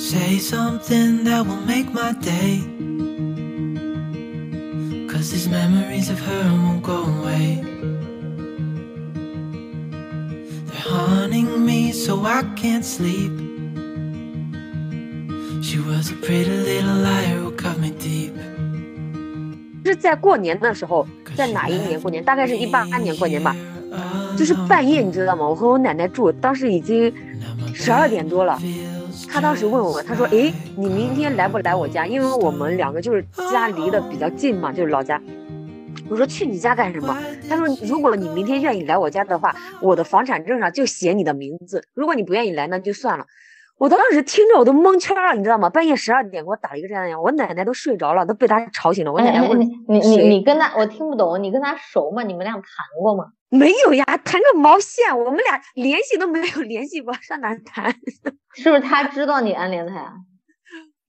Say something that will make my day. Cause these memories of her won't go away. They're haunting me so I can't sleep. She was a pretty little liar who cut me deep. 是在过年的时候，在哪一年过年？大概是一八年过年吧，就是半夜，你知道吗？我和我奶奶住，当时已经十二点多了。他当时问我，他说：“哎，你明天来不来我家？因为我们两个就是家离得比较近嘛，就是老家。”我说：“去你家干什么？”他说：“如果你明天愿意来我家的话，我的房产证上就写你的名字。如果你不愿意来，那就算了。”我当时听着我都蒙圈了，你知道吗？半夜十二点给我打了一个这样的，我奶奶都睡着了，都被他吵醒了。我奶奶问你你你跟他，我听不懂，你跟他熟吗？你们俩谈过吗？没有呀，谈个毛线！我们俩联系都没有联系过，上哪谈？是不是他知道你暗恋他呀？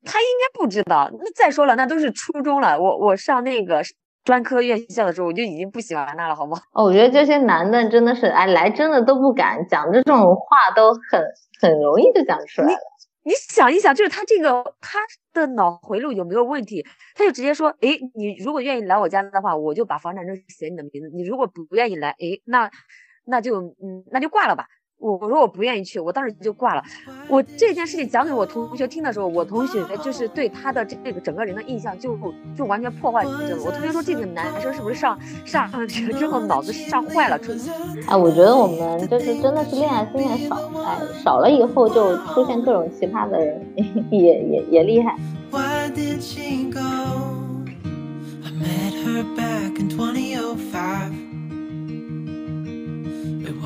他应该不知道。那再说了，那都是初中了。我我上那个专科院校的时候，我就已经不喜欢他了，好吗？哦，我觉得这些男的真的是，哎，来真的都不敢讲这种话，都很。很容易就讲出来了。你想一想，就是他这个他的脑回路有没有问题？他就直接说：“哎，你如果愿意来我家的话，我就把房产证写你的名字。你如果不不愿意来，哎，那那就嗯，那就挂了吧。”我我说我不愿意去，我当时就挂了。我这件事情讲给我同学听的时候，我同学就是对他的这个整个人的印象就就完全破坏掉了。我同学说这个男生是不是上上学之后脑子上坏了？出哎，我觉得我们就是真的是恋爱经验少，哎，少了以后就出现各种奇葩的人，也也也厉害。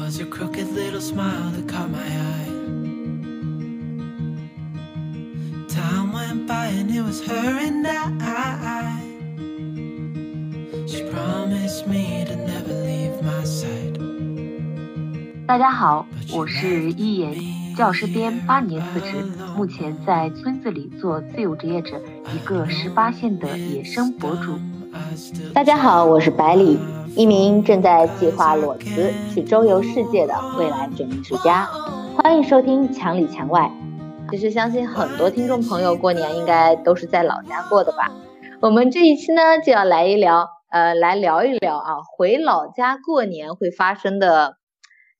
Was your crooked little smile that caught my eye. Time went by and it was her and I. She promised me to never leave my side. 大家好，我是一言，教师编八年辞职，目前在村子里做自由职业者，一个十八线的野生博主。大家好，我是百里。一名正在计划裸辞去周游世界的未来准艺术家，欢迎收听《墙里墙外》。其实相信很多听众朋友过年应该都是在老家过的吧？我们这一期呢就要来一聊，呃，来聊一聊啊，回老家过年会发生的，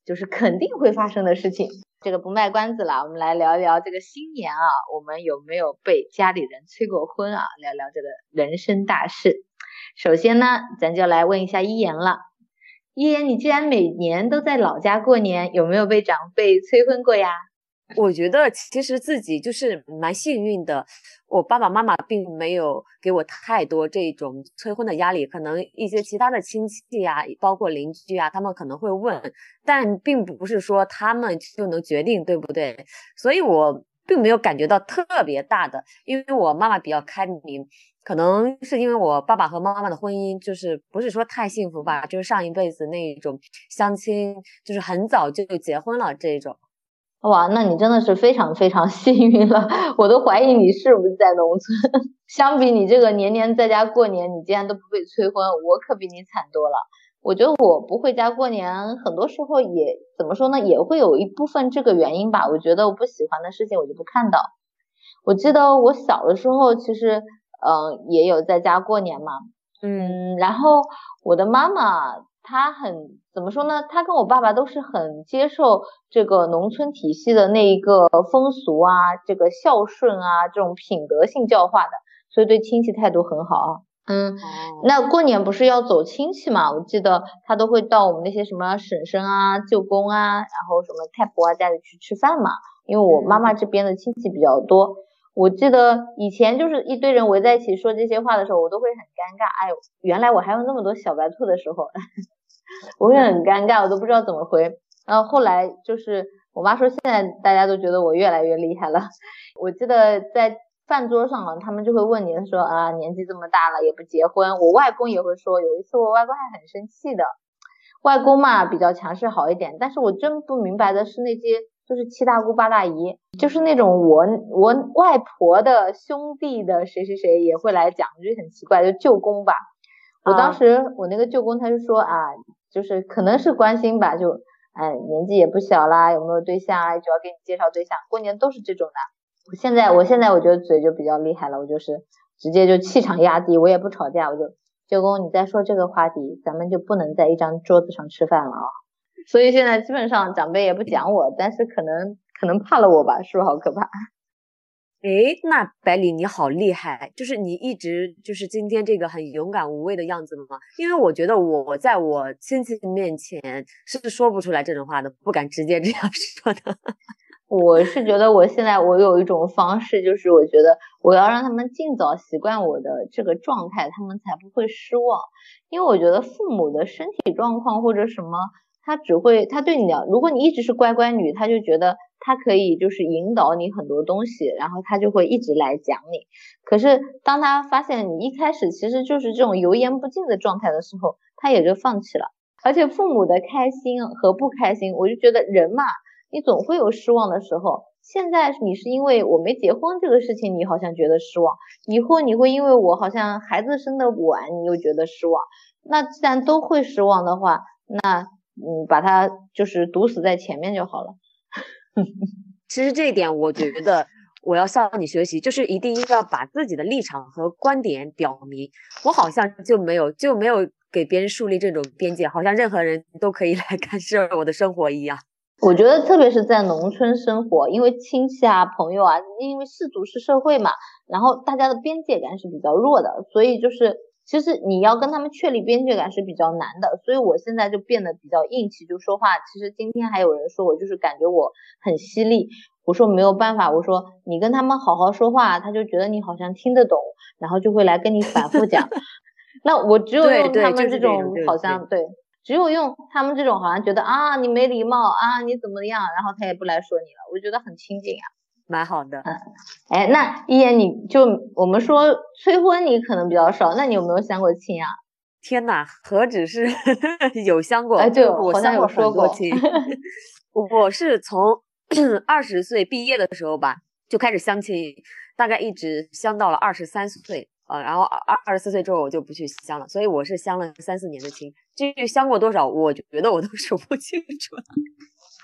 就是肯定会发生的事情。这个不卖关子了，我们来聊一聊这个新年啊，我们有没有被家里人催过婚啊？聊聊这个人生大事。首先呢，咱就来问一下一言了。一言，你既然每年都在老家过年，有没有被长辈催婚过呀？我觉得其实自己就是蛮幸运的，我爸爸妈妈并没有给我太多这种催婚的压力。可能一些其他的亲戚呀，包括邻居啊，他们可能会问，但并不是说他们就能决定，对不对？所以我并没有感觉到特别大的，因为我妈妈比较开明。可能是因为我爸爸和妈妈的婚姻就是不是说太幸福吧，就是上一辈子那种相亲，就是很早就结婚了这种。哇，那你真的是非常非常 幸运了，我都怀疑你是不是在农村。相比你这个年年在家过年，你竟然都不被催婚，我可比你惨多了。我觉得我不回家过年，很多时候也怎么说呢，也会有一部分这个原因吧。我觉得我不喜欢的事情我就不看到。我记得我小的时候，其实。嗯，也有在家过年嘛，嗯，然后我的妈妈她很怎么说呢？她跟我爸爸都是很接受这个农村体系的那一个风俗啊，这个孝顺啊，这种品德性教化的，所以对亲戚态度很好啊。嗯，那过年不是要走亲戚嘛？我记得他都会到我们那些什么婶婶啊、舅公啊，然后什么太婆啊家里去吃饭嘛，因为我妈妈这边的亲戚比较多。我记得以前就是一堆人围在一起说这些话的时候，我都会很尴尬。哎呦，原来我还有那么多小白兔的时候，我会很尴尬，我都不知道怎么回。然后后来就是我妈说，现在大家都觉得我越来越厉害了。我记得在饭桌上啊，他们就会问你说啊，年纪这么大了也不结婚。我外公也会说，有一次我外公还很生气的。外公嘛比较强势好一点，但是我真不明白的是那些。就是七大姑八大姨，就是那种我我外婆的兄弟的谁谁谁也会来讲，就很奇怪，就舅公吧。我当时我那个舅公他就说啊，就是可能是关心吧，就哎年纪也不小啦，有没有对象啊，就要给你介绍对象。过年都是这种的。我现在我现在我觉得嘴就比较厉害了，我就是直接就气场压低，我也不吵架，我就舅公你再说这个话题，咱们就不能在一张桌子上吃饭了啊。所以现在基本上长辈也不讲我，但是可能可能怕了我吧，是不是好可怕？诶，那百里你好厉害，就是你一直就是今天这个很勇敢无畏的样子吗？因为我觉得我在我亲戚面前是说不出来这种话的，不敢直接这样说的。我是觉得我现在我有一种方式，就是我觉得我要让他们尽早习惯我的这个状态，他们才不会失望。因为我觉得父母的身体状况或者什么。他只会，他对你的，如果你一直是乖乖女，他就觉得他可以就是引导你很多东西，然后他就会一直来讲你。可是当他发现你一开始其实就是这种油盐不进的状态的时候，他也就放弃了。而且父母的开心和不开心，我就觉得人嘛，你总会有失望的时候。现在你是因为我没结婚这个事情，你好像觉得失望；以后你会因为我好像孩子生的晚，你又觉得失望。那既然都会失望的话，那。嗯，把它就是堵死在前面就好了。其实这一点，我觉得我要向你学习，就是一定要把自己的立场和观点表明。我好像就没有就没有给别人树立这种边界，好像任何人都可以来干涉我的生活一样。我觉得特别是在农村生活，因为亲戚啊、朋友啊，因为氏族是社会嘛，然后大家的边界感是比较弱的，所以就是。其实你要跟他们确立边界感是比较难的，所以我现在就变得比较硬气，就说话。其实今天还有人说我就是感觉我很犀利，我说没有办法，我说你跟他们好好说话，他就觉得你好像听得懂，然后就会来跟你反复讲。那我只有用他们这种好像对，只有用他们这种好像觉得啊你没礼貌啊你怎么样，然后他也不来说你了，我觉得很亲近啊。蛮好的，嗯，哎，那一言你就我们说催婚你可能比较少，那你有没有相过亲啊？天哪，何止是 有相过，哎，对，我好像有说过亲。我是从 二十岁毕业的时候吧就开始相亲，大概一直相到了二十三岁，呃，然后二二十四岁之后我就不去相了，所以我是相了三四年的亲，至于相过多少，我觉得我都 数不清楚了。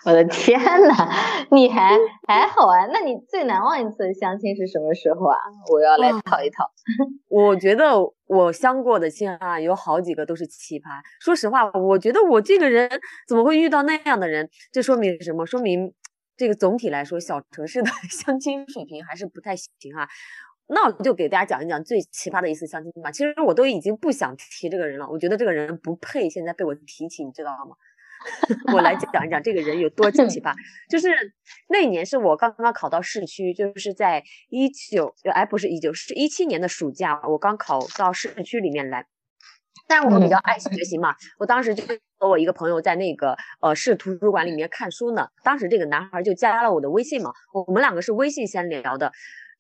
我的天呐，你还还好啊？那你最难忘一次相亲是什么时候啊？我要来讨一讨。我觉得我相过的亲啊，有好几个都是奇葩。说实话，我觉得我这个人怎么会遇到那样的人？这说明什么？说明这个总体来说，小城市的 相亲水平还是不太行啊。那我就给大家讲一讲最奇葩的一次相亲吧。其实我都已经不想提这个人了，我觉得这个人不配现在被我提起，你知道吗？我来讲一讲这个人有多奇葩，就是那年是我刚刚考到市区，就是在一九，哎，不是一九，是一七年的暑假，我刚考到市区里面来。但我比较爱学习嘛，我当时就和我一个朋友在那个呃市图书馆里面看书呢。当时这个男孩就加了我的微信嘛，我们两个是微信先聊的。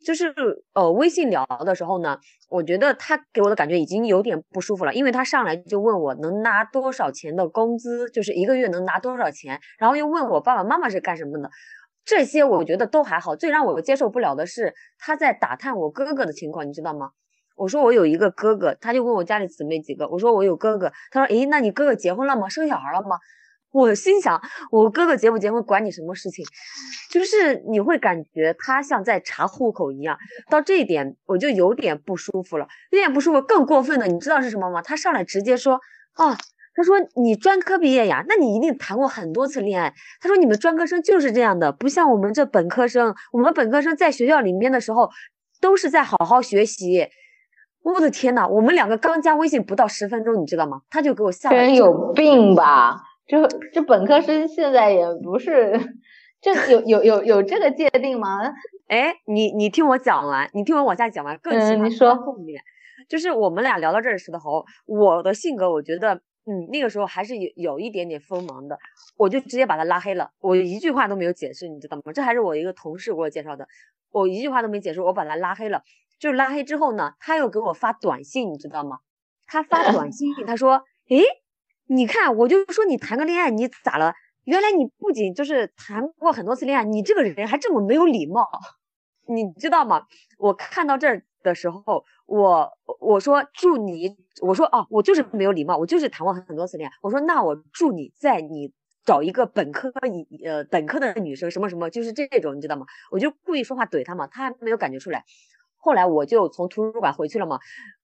就是呃，微信聊的时候呢，我觉得他给我的感觉已经有点不舒服了，因为他上来就问我能拿多少钱的工资，就是一个月能拿多少钱，然后又问我爸爸妈妈是干什么的，这些我觉得都还好。最让我接受不了的是他在打探我哥哥的情况，你知道吗？我说我有一个哥哥，他就问我家里姊妹几个，我说我有哥哥，他说诶，那你哥哥结婚了吗？生小孩了吗？我心想，我哥哥结不结婚管你什么事情？就是你会感觉他像在查户口一样。到这一点，我就有点不舒服了，有点不舒服。更过分的，你知道是什么吗？他上来直接说，哦，他说你专科毕业呀，那你一定谈过很多次恋爱。他说你们专科生就是这样的，不像我们这本科生，我们本科生在学校里面的时候都是在好好学习。我的天呐，我们两个刚加微信不到十分钟，你知道吗？他就给我吓了。人有病吧？就这本科生现在也不是，这有有有有这个界定吗？哎，你你听我讲完，你听我往下讲完。嗯，你说后面，就是我们俩聊到这儿时候，我的性格我觉得，嗯，那个时候还是有有一点点锋芒的，我就直接把他拉黑了，我一句话都没有解释，你知道吗？这还是我一个同事给我介绍的，我一句话都没解释，我把他拉黑了。就是拉黑之后呢，他又给我发短信，你知道吗？他发短信，他说，诶。你看，我就说你谈个恋爱，你咋了？原来你不仅就是谈过很多次恋爱，你这个人还这么没有礼貌，你知道吗？我看到这儿的时候，我我说祝你，我说哦，我就是没有礼貌，我就是谈过很多次恋爱。我说那我祝你在你找一个本科以呃本科的女生什么什么，就是这种，你知道吗？我就故意说话怼他嘛，他还没有感觉出来。后来我就从图书馆回去了嘛，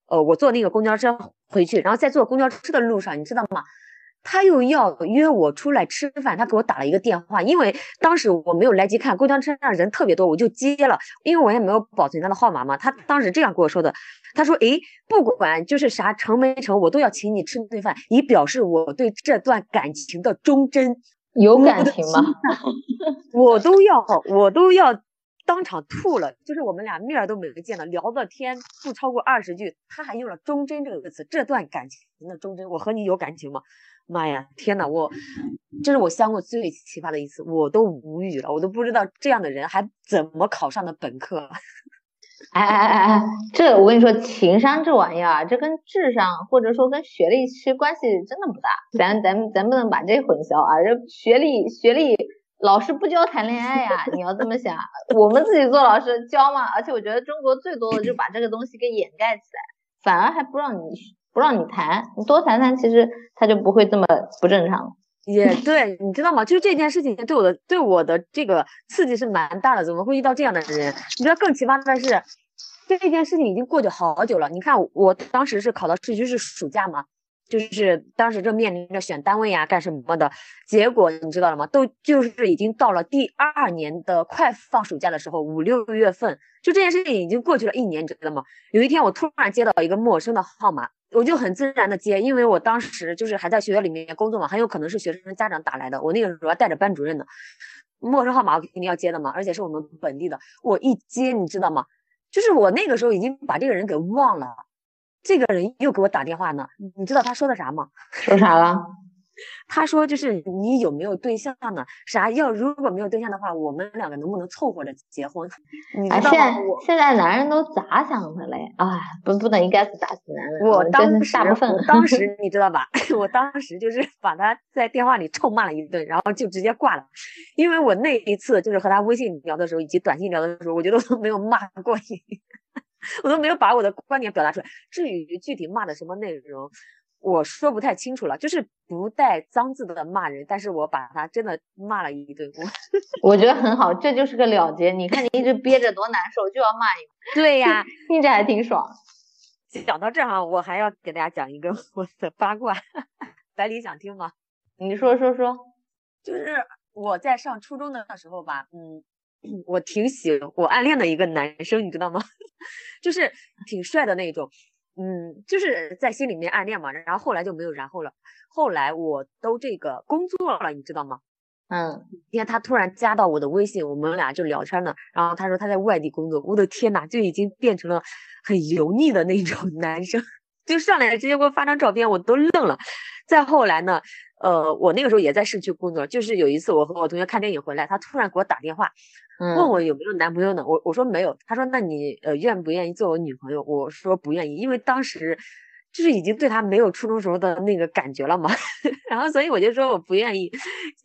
呃，我坐那个公交车回去，然后在坐公交车的路上，你知道吗？他又要约我出来吃饭，他给我打了一个电话，因为当时我没有来及看，公交车上人特别多，我就接了，因为我也没有保存他的号码嘛。他当时这样跟我说的，他说：“诶，不管就是啥成没成，我都要请你吃顿饭，以表示我对这段感情的忠贞。”有感情吗？我都要，我都要当场吐了。就是我们俩面都没见了，聊的天不超过二十句，他还用了“忠贞”这个词，这段感情的忠贞，我和你有感情吗？妈呀，天呐，我这是我相过最奇葩的一次，我都无语了，我都不知道这样的人还怎么考上的本科。哎哎哎哎，这我跟你说，情商这玩意儿，这跟智商或者说跟学历其实关系真的不大，咱咱咱不能把这混淆啊！这学历学历，老师不教谈恋爱呀，你要这么想，我们自己做老师教嘛，而且我觉得中国最多的就把这个东西给掩盖起来，反而还不让你。不让你谈，你多谈谈，其实他就不会这么不正常。也对，你知道吗？就是这件事情对我的对我的这个刺激是蛮大的。怎么会遇到这样的人？你知道更奇葩的是，这件事情已经过去好久了。你看，我当时是考到市区是暑假嘛，就是当时正面临着选单位呀干什么的。结果你知道了吗？都就是已经到了第二年的快放暑假的时候，五六月份，就这件事情已经过去了一年，你知道吗？有一天我突然接到一个陌生的号码。我就很自然的接，因为我当时就是还在学校里面工作嘛，很有可能是学生家长打来的。我那个时候带着班主任的，陌生号码我肯定要接的嘛，而且是我们本地的。我一接，你知道吗？就是我那个时候已经把这个人给忘了，这个人又给我打电话呢。你知道他说的啥吗？说啥了？他说就是你有没有对象呢？啥要如果没有对象的话，我们两个能不能凑合着结婚？你知道吗？现在男人都咋想的嘞？哎，不不能应该是打死男人。我当时大部分，当时你知道吧？我当时就是把他在电话里臭骂了一顿，然后就直接挂了。因为我那一次就是和他微信聊的时候，以及短信聊的时候，我觉得我都没有骂过你，我都没有把我的观点表达出来。至于具体骂的什么内容。我说不太清楚了，就是不带脏字的骂人，但是我把他真的骂了一顿。我 我觉得很好，这就是个了结。你看你一直憋着多难受，就要骂一骂。对呀，听着还挺爽。讲到这儿哈，我还要给大家讲一个我的八卦。百里想听吗？你说说说。就是我在上初中的时候吧，嗯，我挺喜我暗恋的一个男生，你知道吗？就是挺帅的那种。嗯，就是在心里面暗恋嘛，然后后来就没有然后了。后来我都这个工作了，你知道吗？嗯，今天他突然加到我的微信，我们俩就聊天呢。然后他说他在外地工作，我的天呐，就已经变成了很油腻的那种 男生，就上来直接给我发张照片，我都愣了。再后来呢，呃，我那个时候也在市区工作，就是有一次我和我同学看电影回来，他突然给我打电话。问我有没有男朋友呢？我我说没有。他说那你呃愿不愿意做我女朋友？我说不愿意，因为当时就是已经对他没有初中时候的那个感觉了嘛。然后所以我就说我不愿意。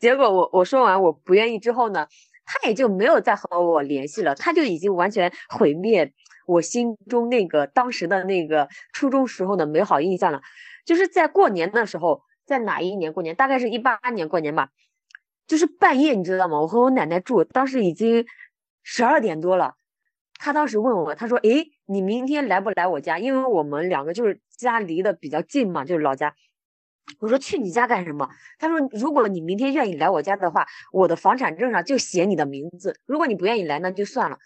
结果我我说完我不愿意之后呢，他也就没有再和我联系了。他就已经完全毁灭我心中那个当时的那个初中时候的美好印象了。就是在过年的时候，在哪一年过年？大概是一八年过年吧。就是半夜，你知道吗？我和我奶奶住，当时已经十二点多了。她当时问我，她说：“诶，你明天来不来我家？因为我们两个就是家离得比较近嘛，就是老家。”我说：“去你家干什么？”她说：“如果你明天愿意来我家的话，我的房产证上就写你的名字。如果你不愿意来，那就算了。”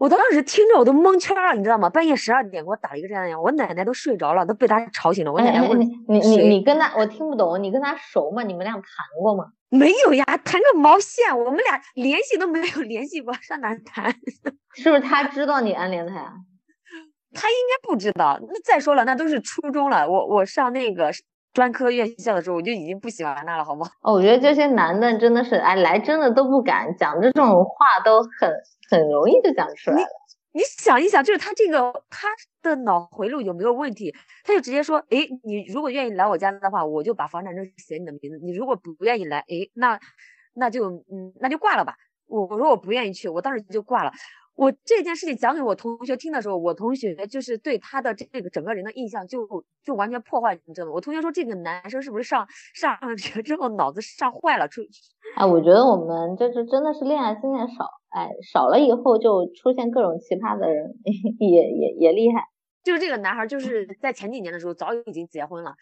我当时听着我都蒙圈了，你知道吗？半夜十二点给我打了一个这样的，我奶奶都睡着了，都被他吵醒了。我奶奶问：“你你你跟他，我听不懂，你跟他熟吗？你们俩谈过吗？” 没有呀，谈个毛线！我们俩联系都没有联系过，上哪谈？是不是他知道你暗恋他呀？他应该不知道。那再说了，那都是初中了。我我上那个专科院校的时候，我就已经不喜欢他了，好吗？哦，我觉得这些男的真的是，哎，来真的都不敢讲这种话，都很。很容易就讲出来了。你想一想，就是他这个他的脑回路有没有问题？他就直接说：“哎，你如果愿意来我家的话，我就把房产证写你的名字。你如果不不愿意来，哎，那那就嗯那就挂了吧。”我我说我不愿意去，我当时就挂了。我这件事情讲给我同学听的时候，我同学就是对他的这个整个人的印象就就完全破坏，你知道吗？我同学说这个男生是不是上上学之后脑子上坏了？出哎，我觉得我们就是真的是恋爱经验少，哎，少了以后就出现各种奇葩的人，也也也厉害。就是这个男孩，就是在前几年的时候早已经结婚了。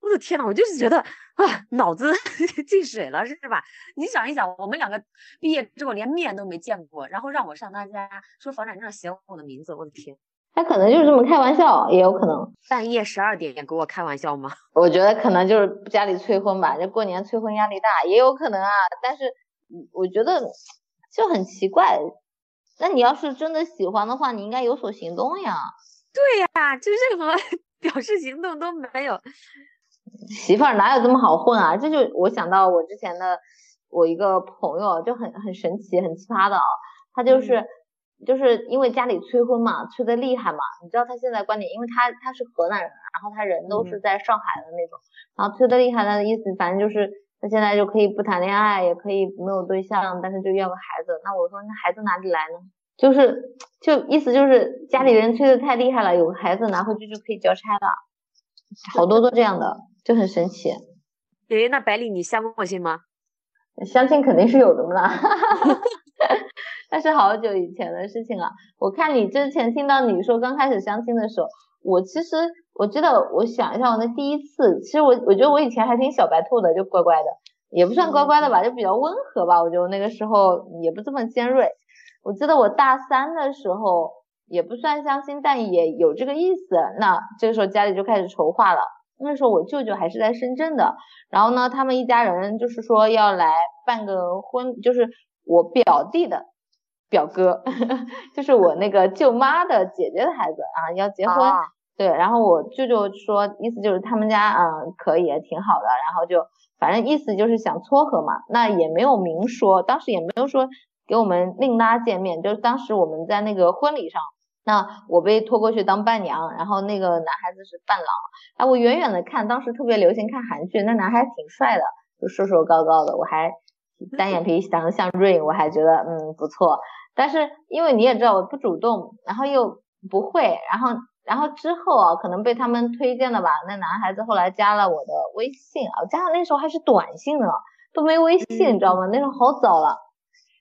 我的天呐，我就是觉得啊，脑子 进水了，是吧？你想一想，我们两个毕业之后连面都没见过，然后让我上他家说房产证写我的名字，我的天！他可能就是这么开玩笑，也有可能半夜十二点给我开玩笑吗？我觉得可能就是家里催婚吧，这过年催婚压力大，也有可能啊。但是我觉得就很奇怪，那你要是真的喜欢的话，你应该有所行动呀。对呀，就任何 表示行动都没有。媳妇儿哪有这么好混啊？这就我想到我之前的我一个朋友就很很神奇很奇葩的啊，他就是就是因为家里催婚嘛，催的厉害嘛。你知道他现在观点，因为他他是河南人，然后他人都是在上海的那种，然后催的厉害，他的意思反正就是他现在就可以不谈恋爱，也可以没有对象，但是就要个孩子。那我说那孩子哪里来呢？就是就意思就是家里人催的太厉害了，有个孩子拿回去就可以交差了，好多都这样的。就很神奇，诶，那百里你相过亲吗？相亲肯定是有的嘛，那是好久以前的事情了。我看你之前听到你说刚开始相亲的时候，我其实我记得，我想一下，我那第一次，其实我我觉得我以前还挺小白兔的，就乖乖的，也不算乖乖的吧，就比较温和吧。我觉得那个时候也不这么尖锐。我记得我大三的时候也不算相亲，但也有这个意思。那这个时候家里就开始筹划了。那时候我舅舅还是在深圳的，然后呢，他们一家人就是说要来办个婚，就是我表弟的表哥，就是我那个舅妈的姐姐的孩子啊，要结婚。对，然后我舅舅说，意思就是他们家嗯可以，挺好的，然后就反正意思就是想撮合嘛，那也没有明说，当时也没有说给我们另拉见面，就是当时我们在那个婚礼上。那我被拖过去当伴娘，然后那个男孩子是伴郎。哎，我远远的看，当时特别流行看韩剧，那男孩挺帅的，就瘦瘦高高的，我还 单眼皮长得像 Rain，我还觉得嗯不错。但是因为你也知道我不主动，然后又不会，然后然后之后啊，可能被他们推荐的吧，那男孩子后来加了我的微信啊，加上那时候还是短信呢，都没微信，你知道吗？那时候好早了。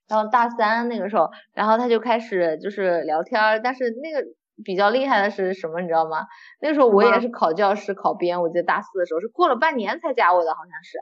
然后大三那个时候，然后他就开始就是聊天，但是那个比较厉害的是什么，你知道吗？那个时候我也是考教师考编，我记得大四的时候是过了半年才加我的，好像是。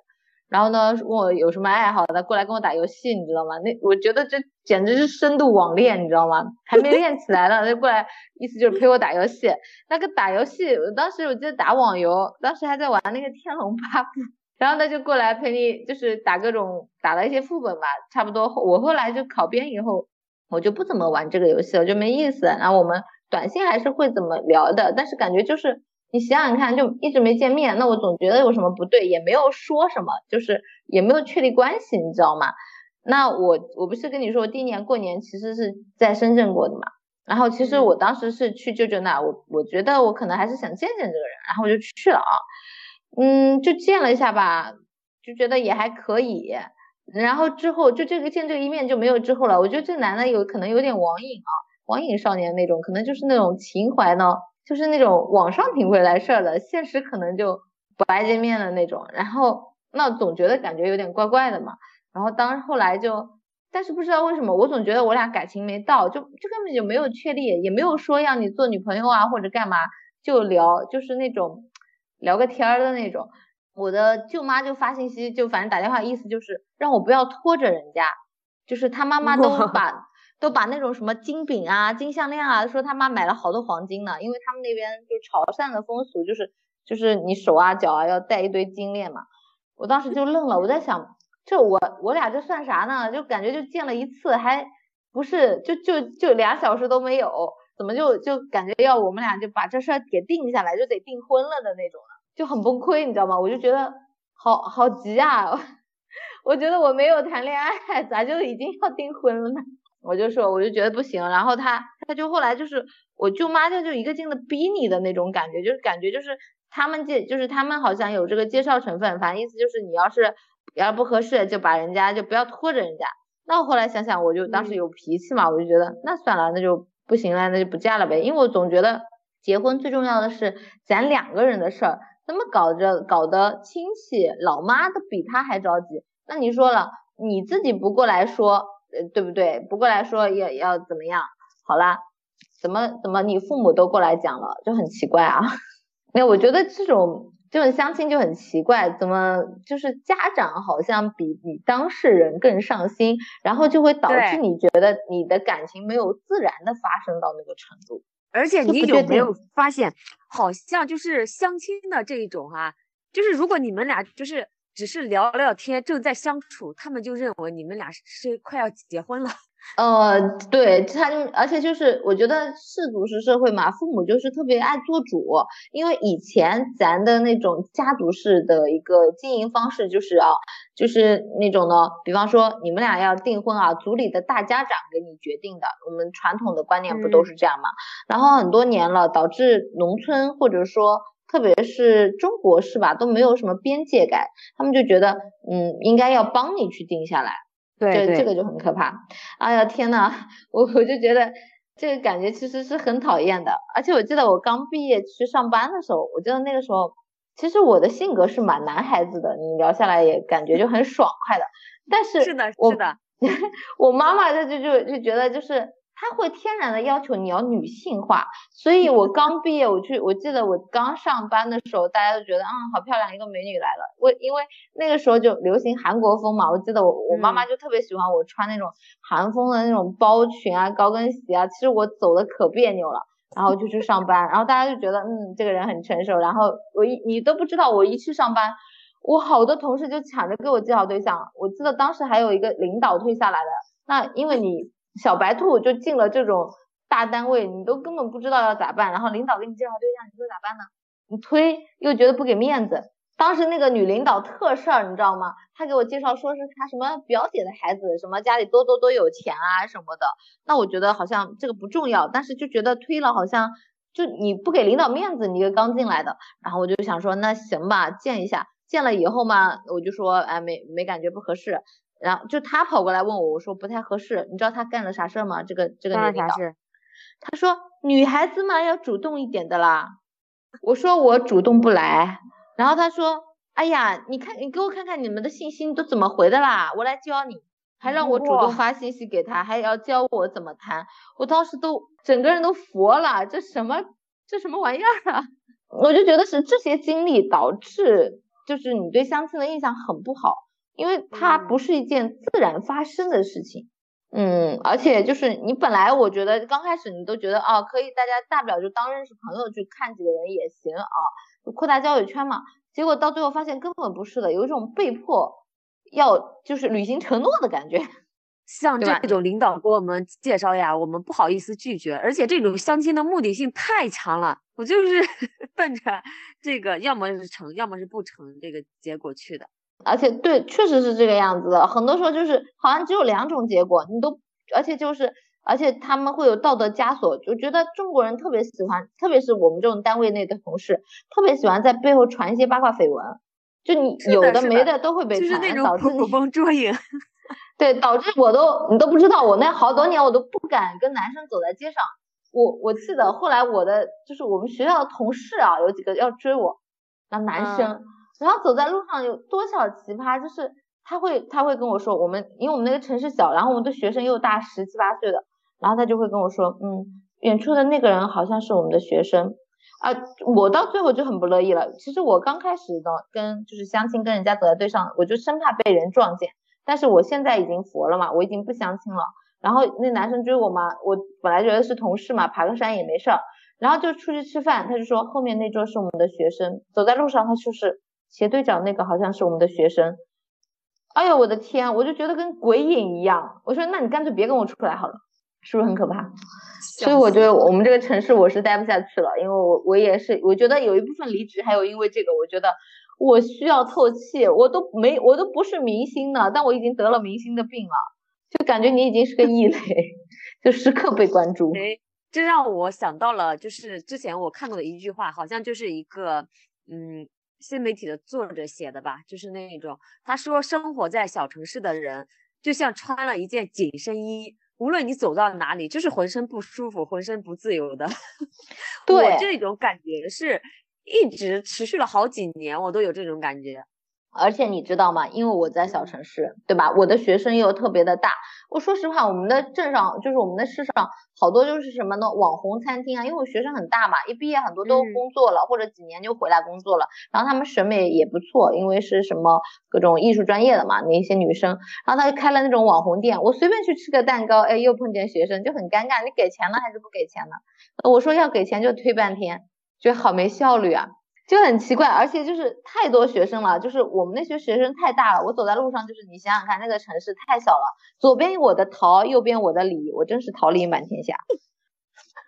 然后呢，问我有什么爱好，他过来跟我打游戏，你知道吗？那我觉得这简直是深度网恋，你知道吗？还没练起来呢，他过来意思就是陪我打游戏。那个打游戏，我当时我记得打网游，当时还在玩那个天龙八部。然后他就过来陪你，就是打各种打了一些副本吧，差不多。我后来就考编以后，我就不怎么玩这个游戏了，就没意思。然后我们短信还是会怎么聊的，但是感觉就是你想想看，就一直没见面，那我总觉得有什么不对，也没有说什么，就是也没有确立关系，你知道吗？那我我不是跟你说，我第一年过年其实是在深圳过的嘛。然后其实我当时是去舅舅那，我我觉得我可能还是想见见这个人，然后我就去了啊。嗯，就见了一下吧，就觉得也还可以。然后之后就这个见这个一面就没有之后了。我觉得这男的有可能有点网瘾啊，网瘾少年那种，可能就是那种情怀呢，就是那种网上挺会来事儿的，现实可能就不爱见面的那种。然后那总觉得感觉有点怪怪的嘛。然后当后来就，但是不知道为什么，我总觉得我俩感情没到，就就根本就没有确立，也没有说要你做女朋友啊或者干嘛，就聊就是那种。聊个天儿的那种，我的舅妈就发信息，就反正打电话，意思就是让我不要拖着人家，就是他妈妈都把都把那种什么金饼啊、金项链啊，说他妈买了好多黄金呢，因为他们那边就潮汕的风俗就是就是你手啊脚啊要戴一堆金链嘛。我当时就愣了，我在想，这我我俩这算啥呢？就感觉就见了一次，还不是就就就俩小时都没有。怎么就就感觉要我们俩就把这事儿给定下来，就得订婚了的那种了，就很崩溃，你知道吗？我就觉得好好急啊！我觉得我没有谈恋爱，咋就已经要订婚了呢？我就说，我就觉得不行。然后他他就后来就是我舅妈就就一个劲的逼你的那种感觉，就是感觉就是他们介就是他们好像有这个介绍成分，反正意思就是你要是要不合适就把人家就不要拖着人家。那我后来想想，我就当时嗯有脾气嘛，我就觉得那算了，那就不行了，那就不嫁了呗。因为我总觉得结婚最重要的是咱两个人的事儿，怎么搞着搞得亲戚老妈都比他还着急。那你说了，你自己不过来说，呃，对不对？不过来说要要怎么样？好啦，怎么怎么你父母都过来讲了，就很奇怪啊。那我觉得这种这种相亲就很奇怪，怎么就是家长好像比你当事人更上心，然后就会导致你觉得你的感情没有自然的发生到那个程度。而且你有没有发现，好像就是相亲的这一种哈、就是如果你们俩就是只是聊聊天，正在相处，他们就认为你们俩是是快要结婚了。呃，对，他就而且就是我觉得氏族式社会嘛，父母就是特别爱做主，因为以前咱的那种家族式的一个经营方式就是啊，就是那种呢，比方说你们俩要订婚啊，族里的大家长给你决定的，我们传统的观念不都嗯是这样嘛？然后很多年了，导致农村或者说特别是中国是吧，都没有什么边界感，他们就觉得嗯，应该要帮你去定下来。对这这个就很可怕。哎呀天呐，我我就觉得这个感觉其实是很讨厌的。而且我记得我刚毕业去上班的时候，我记得那个时候，其实我的性格是蛮男孩子的，你聊下来也感觉就很爽快的。但是是的，是的，我妈妈她就就就觉得就是她会天然的要求你要女性化，所以我刚毕业，我去，我记得我刚上班的时候，大家都觉得，嗯，好漂亮，一个美女来了。我因为那个时候就流行韩国风嘛，我记得我我妈妈就特别喜欢我穿那种韩风的那种包裙啊、高跟鞋啊，其实我走的可别扭了。然后就去上班，然后大家就觉得，嗯，这个人很成熟。然后我一你都不知道，我一去上班，我好多同事就抢着给我介绍对象。我记得当时还有一个领导退下来的，那因为你小白兔就进了这种大单位，你都根本不知道要咋办。然后领导给你介绍对象，你说咋办呢？你推又觉得不给面子。当时那个女领导特事儿，你知道吗？她给我介绍说是她什么表姐的孩子，什么家里多多多有钱啊什么的。那我觉得好像这个不重要，但是就觉得推了好像就你不给领导面子，你一个刚进来的。然后我就想说，那行吧，见一下。见了以后嘛，我就说，哎，没没感觉不合适。然后就他跑过来问我，我说不太合适。你知道他干了啥事儿吗？这个这个女领事？他说女孩子嘛要主动一点的啦。我说我主动不来。然后他说，哎呀，你看你给我看看你们的信息你都怎么回的啦，我来教你。还让我主动发信息给他，还要教我怎么谈。我当时都整个人都佛了，这什么这什么玩意儿啊？我就觉得是这些经历导致，就是你对相亲的印象很不好，因为它嗯不是一件自然发生的事情。嗯，而且就是你本来我觉得刚开始你都觉得哦可以，大家大不了就当认识朋友去看几个人也行啊，就扩大交友圈嘛。结果到最后发现根本不是的，有一种被迫要就是履行承诺的感觉。像这种领导给我们介绍呀，我们不好意思拒绝，而且这种相亲的目的性太强了，我就是 奔着这个要么是成，要么是不成这个结果去的。而且对，确实是这个样子的。很多时候就是好像只有两种结果，你都，而且就是，而且他们会有道德枷锁。就觉得中国人特别喜欢，特别是我们这种单位内的同事，特别喜欢在背后传一些八卦绯闻。就你有的没的都会被就是传，那种导致你捕风捉影。对，导致我都你都不知道，我那好多年我都不敢跟男生走在街上。我我记得后来我的就是我们学校的同事啊，有几个要追我，那男生，然后走在路上有多少奇葩，就是他会他会跟我说，我们因为我们那个城市小，然后我们的学生又大十七八岁的，然后他就会跟我说，嗯，远处的那个人好像是我们的学生。啊，我到最后就很不乐意了。其实我刚开始呢，跟就是相亲跟人家走在对上，我就生怕被人撞见。但是我现在已经佛了嘛，我已经不相亲了。然后那男生追我嘛，我本来觉得是同事嘛，爬个山也没事儿。然后就出去吃饭，他就说后面那桌是我们的学生，走在路上他就是斜对角那个好像是我们的学生。哎呦我的天，我就觉得跟鬼影一样。我说那你干脆别跟我出来好了，是不是很可怕？所以我觉得我们这个城市我是待不下去了，因为我我也是，我觉得有一部分离职还有因为这个，我觉得我需要透气，我都没我都不是明星呢，但我已经得了明星的病了，就感觉你已经是个异类，就时刻被关注。哎，这让我想到了，就是之前我看过的一句话，好像就是一个嗯新媒体的作者写的吧，就是那种他说生活在小城市的人，就像穿了一件紧身衣，无论你走到哪里，就是浑身不舒服，浑身不自由的。对我这种感觉是一直持续了好几年，我都有这种感觉。而且你知道吗？因为我在小城市，对吧？我的学生又特别的大。我说实话，我们的镇上就是我们的市上好多就是什么呢？网红餐厅啊，因为我学生很大嘛，一毕业很多都嗯工作了，或者几年就回来工作了。然后他们审美也不错，因为是什么各种艺术专业的嘛，那些女生。然后他就开了那种网红店，我随便去吃个蛋糕，哎，又碰见学生，就很尴尬。你给钱了还是不给钱呢？我说要给钱就推半天，觉得好没效率啊。就很奇怪，而且就是太多学生了，就是我们那些学生太大了。我走在路上，就是你想想看，那个城市太小了，左边我的桃，右边我的李，我真是桃李满天下。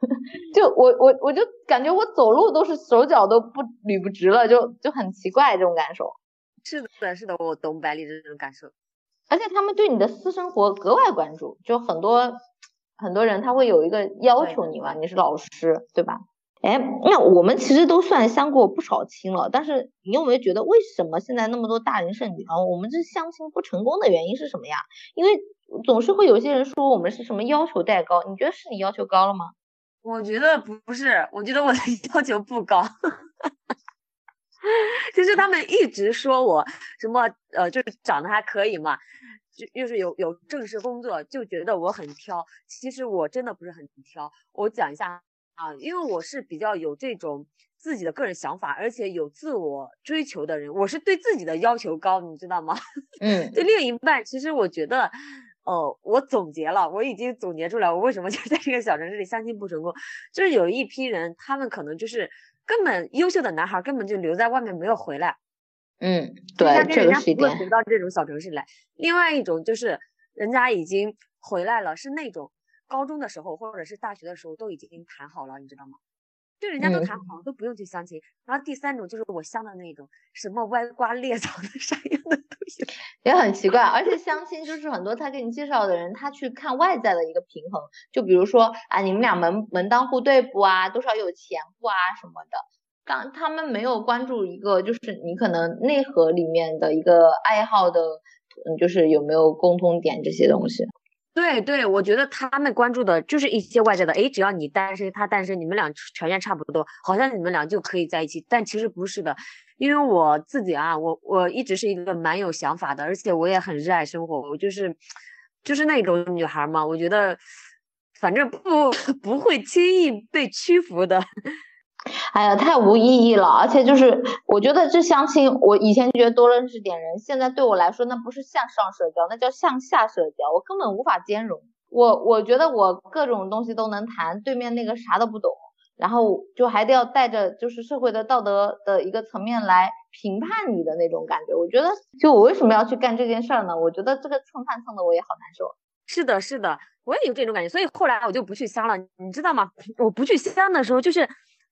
就我我我就感觉我走路都是手脚都不捋不直了，就就很奇怪这种感受。是的，是的，我懂百里这种感受。而且他们对你的私生活格外关注，就很多很多人他会有一个要求你嘛，你是老师对吧？哎，那我们其实都算相过不少亲了，但是你有没有觉得为什么现在那么多大龄剩女啊，我们这相亲不成功的原因是什么呀？因为总是会有些人说我们是什么要求太高，你觉得是你要求高了吗？我觉得不是，我觉得我的 要求不高。就是他们一直说我什么呃，就是长得还可以嘛，就又是有有正式工作，就觉得我很挑。其实我真的不是很挑。我讲一下啊，因为我是比较有这种自己的个人想法，而且有自我追求的人。我是对自己的要求高，你知道吗？嗯对另一半，其实我觉得，哦，我总结了，我已经总结出来，我为什么就在这个小城市里相亲不成功，就是有一批人，他们可能就是根本优秀的男孩根本就留在外面没有回来，嗯，对，这个跟人家是一点。不会回到这种小城市来。另外一种就是人家已经回来了，是那种高中的时候或者是大学的时候都已经谈好了，你知道吗？就人家都嗯谈好了，都不用去相亲。然后第三种就是我相的那种，什么歪瓜裂枣的啥样的东西。也很奇怪，而且相亲就是很多他给你介绍的人，他去看外在的一个平衡，就比如说啊，你们俩门门当户对不啊，多少有钱不啊什么的。当他们没有关注一个，就是你可能内核里面的一个爱好的，嗯，就是有没有共通点这些东西。对对，我觉得他们关注的就是一些外在的，诶，只要你单身，他单身，你们俩条件差不多，好像你们俩就可以在一起。但其实不是的，因为我自己啊，我我一直是一个蛮有想法的，而且我也很热爱生活，我就是就是那种女孩嘛，我觉得反正不 不会轻易被屈服的。哎呀，太无意义了，而且就是我觉得这相亲，我以前觉得多认识点人，现在对我来说那不是向上社交，那叫向下社交，我根本无法兼容。我我觉得我各种东西都能谈，对面那个啥都不懂，然后就还得要带着就是社会的道德的一个层面来评判你的那种感觉。我觉得，就我为什么要去干这件事儿呢？我觉得这个蹭饭蹭的我也好难受。是的，是的，我也有这种感觉，所以后来我就不去相了，你知道吗？我不去相的时候，就是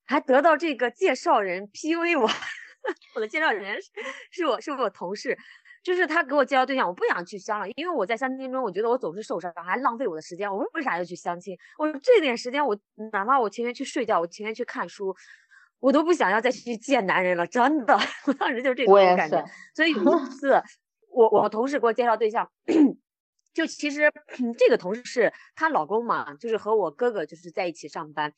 还得到这个介绍人 PUA 我，我的介绍人是是我是我同事，就是他给我介绍对象，我不想去相了，因为我在相亲中，我觉得我总是受伤，还浪费我的时间，我为啥要去相亲？我这点时间我哪怕我情愿去睡觉，我情愿去看书，我都不想要再去见男人了，真的，我当时就这种感觉是。所以有一次，我我同事给我介绍对象，就其实这个同事她老公嘛，就是和我哥哥就是在一起上班，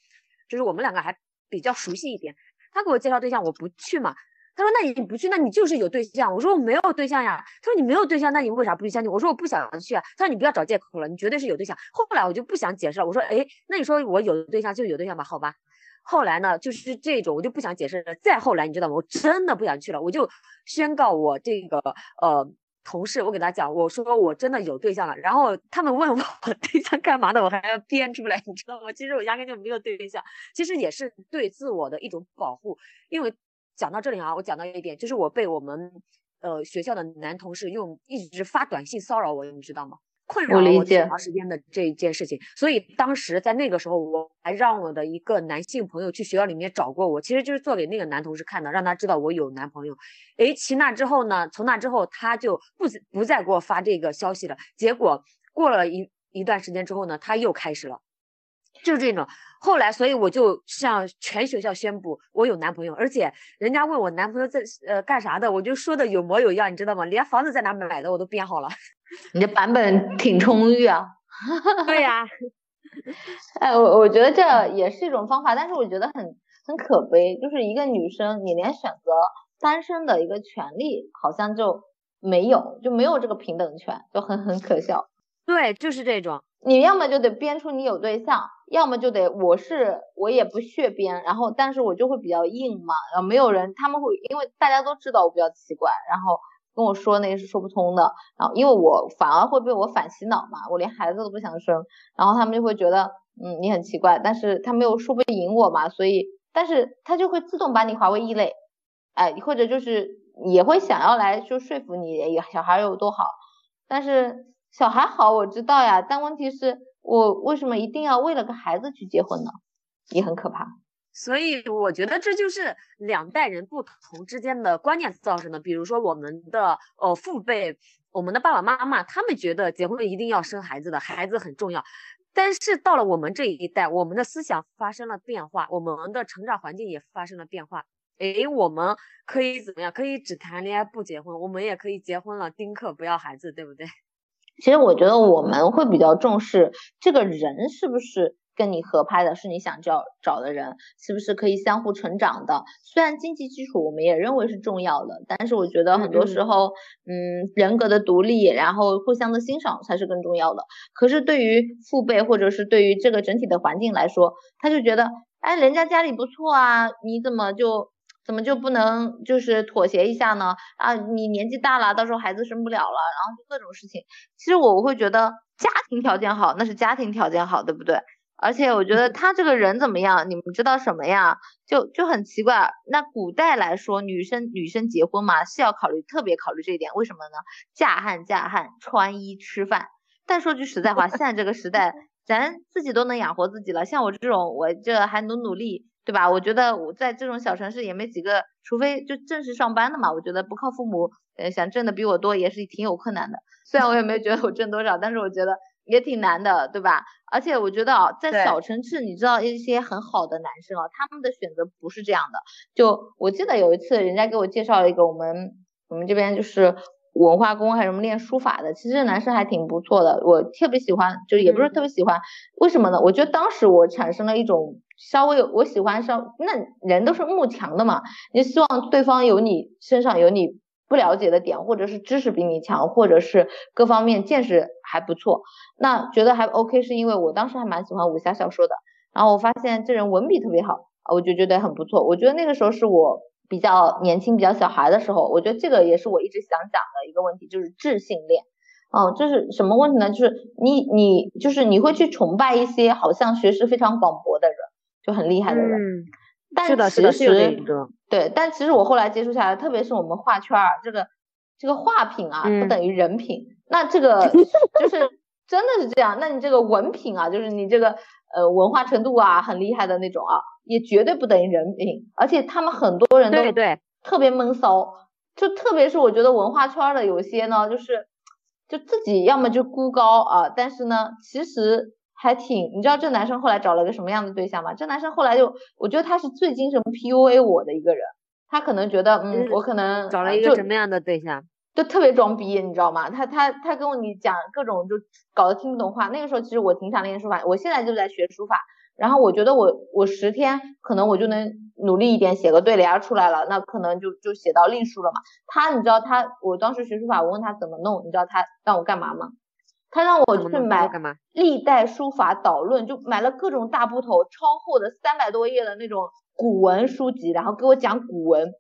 就是我们两个还比较熟悉一点。他给我介绍对象，我不去嘛。他说：“那你不去，那你就是有对象。”我说：“我没有对象呀。”他说：“你没有对象，那你为啥不去相亲？”我说：“我不想去啊。”他说：“你不要找借口了，你绝对是有对象。”后来我就不想解释了，我说：“哎，那你说我有对象就有对象吧，好吧。”后来呢，就是这种我就不想解释了。再后来，你知道吗？我真的不想去了，我就宣告我这个呃同事，我给他讲，我说我真的有对象了。然后他们问我对象干嘛的，我还要编出来，你知道吗？其实我压根就没有对象，其实也是对自我的一种保护。因为讲到这里啊，我讲到一点，就是我被我们呃学校的男同事用一直发短信骚扰我，你知道吗？困扰了我挺长时间的这一件事情，所以当时在那个时候，我还让我的一个男性朋友去学校里面找过我，其实就是做给那个男同事看的，让他知道我有男朋友。诶，其那之后呢，从那之后他就不不再给我发这个消息了。结果过了一一段时间之后呢，他又开始了。就是这种。后来，所以我就向全学校宣布我有男朋友，而且人家问我男朋友在呃干啥的，我就说的有模有样，你知道吗？连房子在哪买的我都编好了。你的版本挺充裕啊。对呀。哎，我我觉得这也是一种方法，但是我觉得很很可悲，就是一个女生，你连选择单身的一个权利好像就没有，就没有这个平等权，就很很可笑。对，就是这种。你要么就得编出你有对象，要么就得我是我也不屑编，然后但是我就会比较硬嘛，然后没有人他们会因为大家都知道我比较奇怪，然后跟我说那个是说不通的，然后因为我反而会被我反洗脑嘛，我连孩子都不想生，然后他们就会觉得嗯你很奇怪，但是他没有说不赢我嘛，所以但是他就会自动把你划为异类，哎或者就是也会想要来就说服你小孩有多好，但是。小孩好，我知道呀，但问题是，我为什么一定要为了个孩子去结婚呢？也很可怕。所以我觉得这就是两代人不同之间的观念造成的。比如说我们的呃父辈，我们的爸爸妈妈，他们觉得结婚一定要生孩子的，孩子很重要。但是到了我们这一代，我们的思想发生了变化，我们的成长环境也发生了变化。诶，我们可以怎么样？可以只谈恋爱不结婚，我们也可以结婚了，丁克不要孩子，对不对？其实我觉得我们会比较重视这个人是不是跟你合拍的，是你想找找的人，是不是可以相互成长的。虽然经济基础我们也认为是重要的，但是我觉得很多时候，嗯，人格的独立，然后互相的欣赏才是更重要的。可是对于父辈或者是对于这个整体的环境来说，他就觉得，哎，人家家里不错啊，你怎么就？怎么就不能就是妥协一下呢？啊，你年纪大了，到时候孩子生不了了，然后就各种事情。其实我会觉得家庭条件好，那是家庭条件好，对不对？而且我觉得他这个人怎么样，你们知道什么呀？就就很奇怪。那古代来说，女生女生结婚嘛，是要考虑特别考虑这一点，为什么呢？嫁汉嫁汉，穿衣吃饭。但说句实在话，现在这个时代，咱自己都能养活自己了。像我这种，我这还努努力。对吧？我觉得我在这种小城市也没几个，除非就正式上班的嘛。我觉得不靠父母，呃，想挣的比我多也是挺有困难的。虽然我也没有觉得我挣多少，但是我觉得也挺难的，对吧？而且我觉得啊，在小城市，你知道一些很好的男生啊，他们的选择不是这样的。就我记得有一次，人家给我介绍了一个我们我们这边就是文化宫还是什么练书法的，其实男生还挺不错的，我特别喜欢，就也不是特别喜欢，为什么呢？我觉得当时我产生了一种。稍微有我喜欢稍那人都是慕强的嘛，你希望对方有你身上有你不了解的点，或者是知识比你强，或者是各方面见识还不错，那觉得还 OK，是因为我当时还蛮喜欢武侠小说的，然后我发现这人文笔特别好，我就觉得很不错。我觉得那个时候是我比较年轻、比较小孩的时候，我觉得这个也是我一直想讲的一个问题，就是智性恋。哦，这是什么问题呢？就是你你就是你会去崇拜一些好像学识非常广博的人。就很厉害的人，嗯，是的，是的，是的，对，但其实我后来接触下来，特别是我们画圈儿，这个这个画品啊，不等于人品，那这个 就是真的是这样，那你这个文品啊，就是你这个呃文化程度啊，很厉害的那种啊，也绝对不等于人品，而且他们很多人都对对。特别闷骚，就特别是我觉得文化圈的有些呢，就是就自己要么就孤高啊，但是呢，其实。还挺，你知道这男生后来找了个什么样的对象吗？这男生后来就，我觉得他是最精神 PUA 我的一个人，他可能觉得，嗯，我可能找了一个什么样的对象，就特别装逼，你知道吗？他他他跟我你讲各种就搞得听不懂话。那个时候其实我挺想练书法，我现在就在学书法，然后我觉得我我十天可能我就能努力一点写个对联出来了，那可能就就写到隶书了嘛。他你知道他我当时学书法，我问他怎么弄，你知道他让我干嘛吗？他让我去买历代书法导论，就买了各种大部头、超厚的三百多页的那种古文书籍，然后给我讲古文，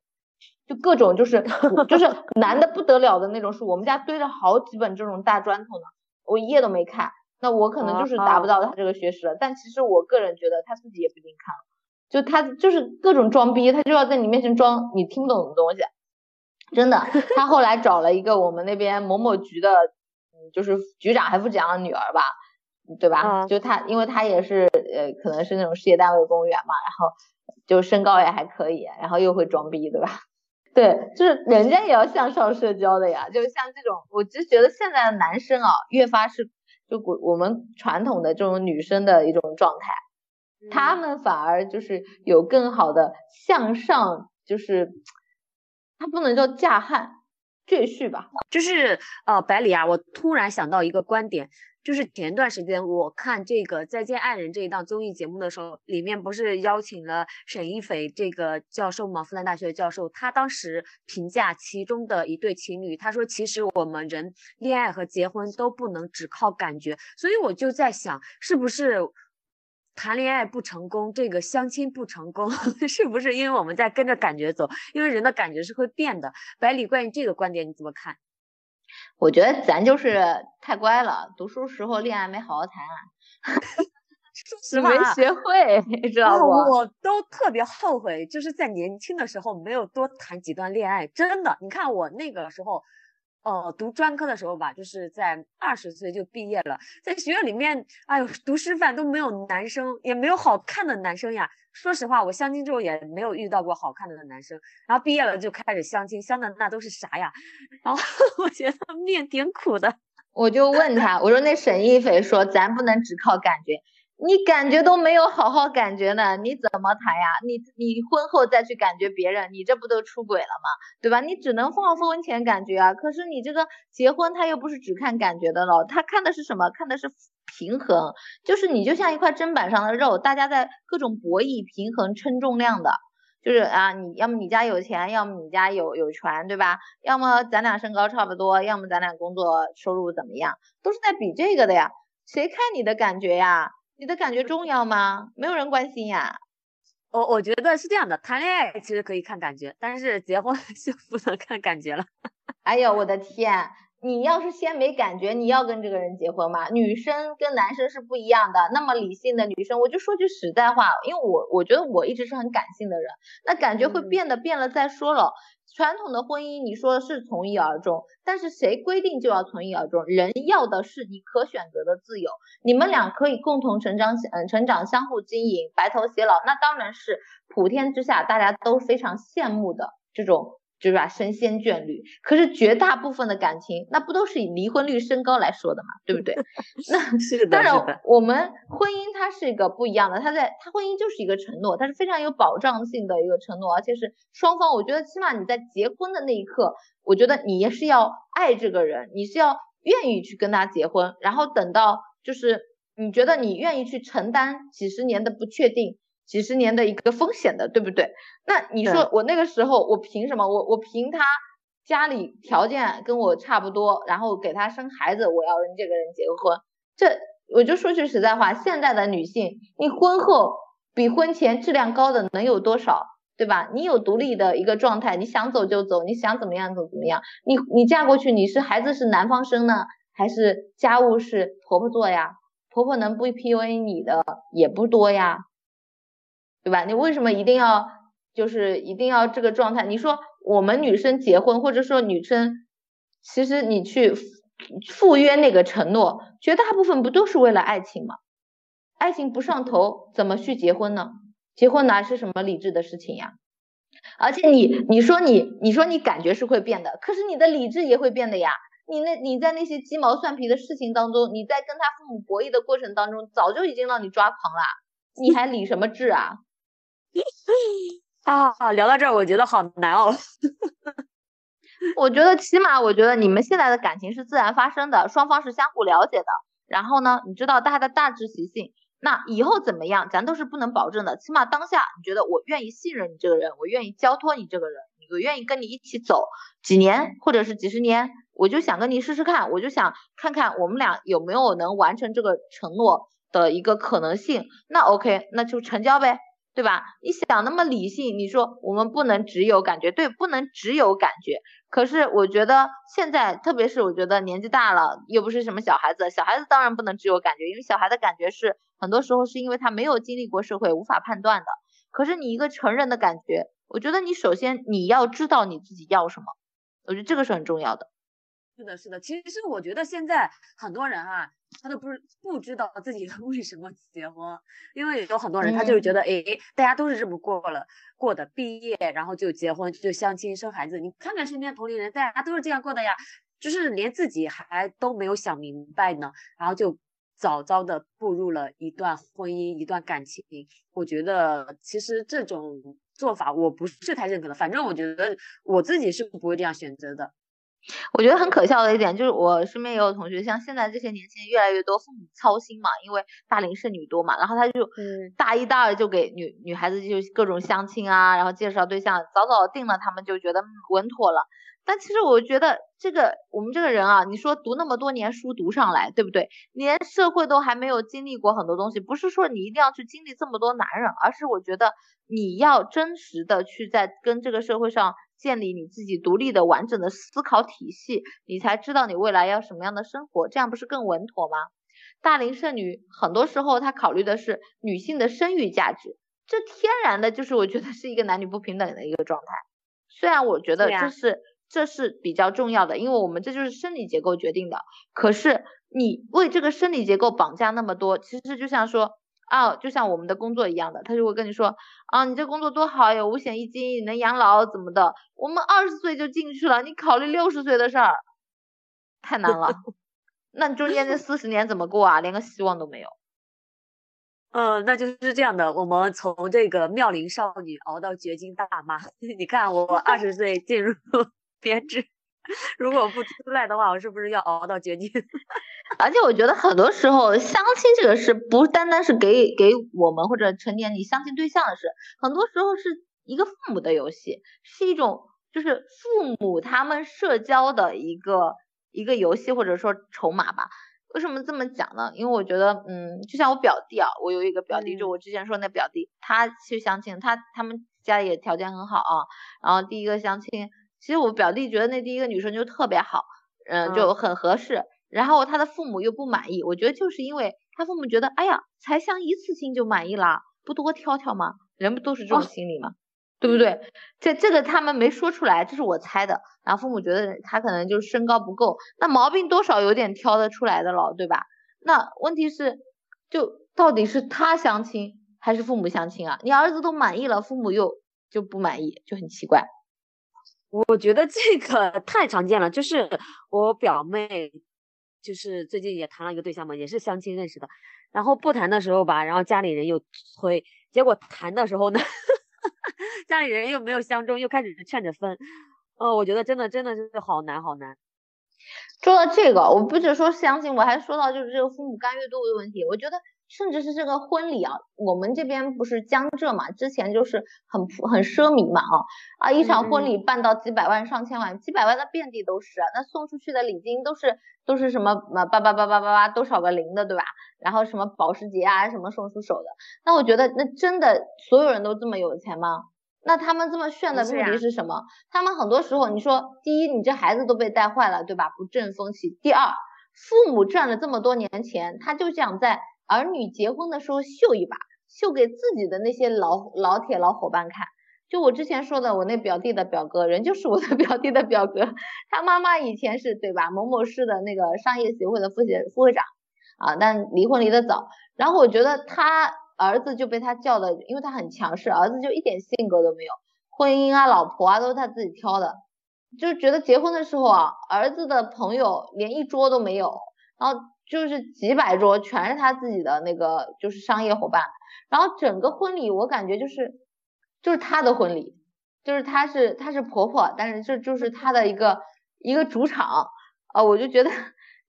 就各种就是就是 难的不得了的那种书。我们家堆了好几本这种大砖头呢，我一页都没看。那我可能就是达不到他这个学识了。但其实我个人觉得他自己也不一定看了，就他就是各种装逼，他就要在你面前装你听不懂的东西。真的，他后来找了一个我们那边某某局的。就是局长还副局长的女儿吧，对吧？就他，因为他也是呃，可能是那种事业单位公务员嘛，然后就身高也还可以，然后又会装逼，对吧？对，就是人家也要向上社交的呀。就像这种，我就觉得现在的男生啊，越发是就我我们传统的这种女生的一种状态，他们反而就是有更好的向上，就是他不能叫嫁汉赘婿吧？就是呃，百里啊，我突然想到一个观点。就是前段时间我看这个《再见爱人》这一档综艺节目的时候，里面不是邀请了沈一斐这个教授吗？复旦大学的教授，他当时评价其中的一对情侣，他说：“其实我们人恋爱和结婚都不能只靠感觉。”所以我就在想，是不是谈恋爱不成功，这个相亲不成功，是不是因为我们在跟着感觉走？因为人的感觉是会变的。百里，关于这个观点你怎么看？我觉得咱就是太乖了，读书时候恋爱没好好谈，说实话没学会，你知道不？我都特别后悔，就是在年轻的时候没有多谈几段恋爱。真的，你看我那个时候，哦，读专科的时候吧，就是在二十岁就毕业了，在学校里面，哎呦，读师范都没有男生，也没有好看的男生呀。说实话，我相亲之后也没有遇到过好看的男生，然后毕业了就开始相亲，相的那都是啥呀？然后 我觉得命挺苦的。我就问他，我说那沈一斐说咱不能只靠感觉，你感觉都没有好好感觉呢，你怎么谈呀？你你婚后再去感觉别人，你这不都出轨了吗？对吧？你只能放婚前感觉啊，可是你这个结婚他又不是只看感觉的了，他看的是什么？看的是。平衡就是你就像一块砧板上的肉，大家在各种博弈平衡称重量的，就是啊，你要么你家有钱，要么你家有有权，对吧？要么咱俩身高差不多，要么咱俩工作收入怎么样，都是在比这个的呀。谁看你的感觉呀？你的感觉重要吗？没有人关心呀。我我觉得是这样的，谈恋爱其实可以看感觉，但是结婚 就不能看感觉了。哎呦，我的天！你要是先没感觉，你要跟这个人结婚吗？女生跟男生是不一样的。那么理性的女生，我就说句实在话，因为我我觉得我一直是很感性的人，那感觉会变的，变了再说了。传统的婚姻，你说是从一而终，但是谁规定就要从一而终？人要的是你可选择的自由，你们俩可以共同成长，嗯，成长相互经营，白头偕老，那当然是普天之下大家都非常羡慕的这种。就是吧，神仙眷侣。可是绝大部分的感情，那不都是以离婚率升高来说的嘛，对不对？那是的，当然，我们婚姻它是一个不一样的，它在它婚姻就是一个承诺，它是非常有保障性的一个承诺，而且是双方。我觉得起码你在结婚的那一刻，我觉得你也是要爱这个人，你是要愿意去跟他结婚，然后等到就是你觉得你愿意去承担几十年的不确定。几十年的一个风险的，对不对？那你说我那个时候，我凭什么？我我凭他家里条件跟我差不多，然后给他生孩子，我要跟这个人结婚？这我就说句实在话，现在的女性，你婚后比婚前质量高的能有多少？对吧？你有独立的一个状态，你想走就走，你想怎么样就怎么样。你你嫁过去，你是孩子是男方生呢，还是家务是婆婆做呀？婆婆能不 PUA 你的也不多呀。对吧？你为什么一定要就是一定要这个状态？你说我们女生结婚，或者说女生，其实你去赴约那个承诺，绝大部分不都是为了爱情吗？爱情不上头，怎么去结婚呢？结婚哪是什么理智的事情呀？而且你你说你你说你感觉是会变的，可是你的理智也会变的呀。你那你在那些鸡毛蒜皮的事情当中，你在跟他父母博弈的过程当中，早就已经让你抓狂了，你还理什么智啊？啊，聊到这儿，我觉得好难哦。我觉得起码，我觉得你们现在的感情是自然发生的，双方是相互了解的。然后呢，你知道大家的大致习性，那以后怎么样，咱都是不能保证的。起码当下，你觉得我愿意信任你这个人，我愿意交托你这个人，我愿意跟你一起走几年或者是几十年，我就想跟你试试看，我就想看看我们俩有没有能完成这个承诺的一个可能性。那 OK，那就成交呗。对吧？你想那么理性，你说我们不能只有感觉，对，不能只有感觉。可是我觉得现在，特别是我觉得年纪大了，又不是什么小孩子，小孩子当然不能只有感觉，因为小孩的感觉是很多时候是因为他没有经历过社会，无法判断的。可是你一个成人的感觉，我觉得你首先你要知道你自己要什么，我觉得这个是很重要的。是的，是的，其实我觉得现在很多人啊，他都不是不知道自己 为什么结婚，因为有很多人他就是觉得，哎，大家都是这么过了过的，毕业然后就结婚，就相亲生孩子，你看看身边同龄人，大家都是这样过的呀，就是连自己还都没有想明白呢，然后就早早的步入了一段婚姻、一段感情。我觉得其实这种做法我不是太认可的。反正我觉得我自己是不会这样选择的。我觉得很可笑的一点就是，我身边也有同学，像现在这些年轻人越来越多父母操心嘛，因为大龄剩女多嘛，然后他就大一、大二就给女女孩子就各种相亲啊，然后介绍对象，早早定了，他们就觉得稳妥了。但其实我觉得这个我们这个人啊，你说读那么多年书读上来，对不对？连社会都还没有经历过很多东西，不是说你一定要去经历这么多男人，而是我觉得你要真实的去在跟这个社会上。建立你自己独立的完整的思考体系，你才知道你未来要什么样的生活，这样不是更稳妥吗？大龄剩女很多时候她考虑的是女性的生育价值，这天然的就是我觉得是一个男女不平等的一个状态。虽然我觉得这是这是比较重要的，因为我们这就是生理结构决定的。可是你为这个生理结构绑架那么多，其实就像说。啊，就像我们的工作一样的，他就会跟你说，啊，你这工作多好，有五险一金，能养老怎么的？我们二十岁就进去了，你考虑六十岁的事儿，太难了。那你中间这四十年怎么过啊？连个希望都没有。嗯，那就是这样的。我们从这个妙龄少女熬到绝经大妈，你看我二十岁进入编制。如果不出来的话，我是不是要熬到绝境？而且我觉得很多时候相亲这个事，不单单是给给我们或者成年你相亲对象的事，很多时候是一个父母的游戏，是一种就是父母他们社交的一个一个游戏或者说筹码吧。为什么这么讲呢？因为我觉得，嗯，就像我表弟啊，我有一个表弟，就我之前说那表弟，他去相亲，他他们家里也条件很好啊，然后第一个相亲。其实我表弟觉得那第一个女生就特别好，嗯，就很合适。然后他的父母又不满意，我觉得就是因为他父母觉得，哎呀，才相一次亲就满意啦，不多挑挑吗？人不都是这种心理吗？对不对？这这个他们没说出来，这是我猜的。然后父母觉得他可能就是身高不够，那毛病多少有点挑得出来的了，对吧？那问题是，就到底是他相亲还是父母相亲啊？你儿子都满意了，父母又就不满意，就很奇怪。我觉得这个 太常见了，就是我表妹，就是最近也谈了一个对象嘛，也是相亲认识的，然后不谈的时候吧，然后家里人又催，结果谈的时候呢，家里人又没有相中，又开始劝着分，哦，我觉得真的真的是好难好难。说到这个，我不只说相亲，我还说到就是这个父母干预度的问题，我觉得。甚至是这个婚礼啊，我们这边不是江浙嘛，之前就是很很奢靡嘛啊啊，一场婚礼办到几百万上千万，几百万的遍地都是，那送出去的礼金都是都是什么呃八八八八八八多少个零的对吧？然后什么保时捷啊什么送出手的，那我觉得那真的所有人都这么有钱吗？那他们这么炫的目的是什么？他们很多时候你说第一你这孩子都被带坏了对吧？不正风气。第二父母赚了这么多年钱，他就想在。儿女结婚的时候秀一把，秀给自己的那些老老铁老伙伴看。就我之前说的，我那表弟的表哥，人就是我的 表弟的表哥，他妈妈以前是对吧？某某市的那个商业协会的副协副会长啊，但离婚离得早。然后我觉得他儿子就被他叫的，因为他很强势，儿子就一点性格都没有，婚姻啊、老婆啊都是他自己挑的，就觉得结婚的时候啊，儿子的朋友连一桌都没有，然后。就是几百桌全是他自己的那个，就是商业伙伴，然后整个婚礼我感觉就是就是他的婚礼，就是他是他是婆婆，但是这就是他的一个一个主场啊，我就觉得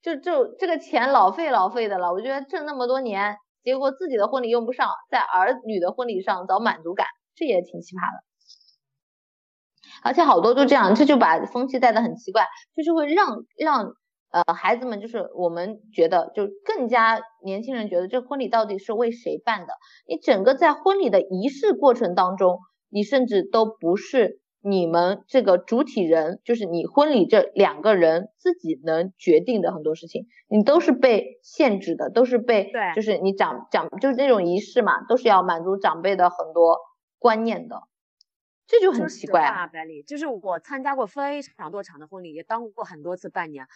就就这个钱老费老费的了，我觉得挣那么多年，结果自己的婚礼用不上，在儿女的婚礼上找满足感，这也挺奇葩的，而且好多都这样，这就把风气带的很奇怪，就是会让让。呃，孩子们就是我们觉得，就更加年轻人觉得这婚礼到底是为谁办的？你整个在婚礼的仪式过程当中，你甚至都不是你们这个主体人，就是你婚礼这两个人自己能决定的很多事情，你都是被限制的，都是被，对，就是你长长就是那种仪式嘛，都是要满足长辈的很多观念的，这就很奇怪啊，百里，就是我参加过非常多场的婚礼，也当过很多次伴娘。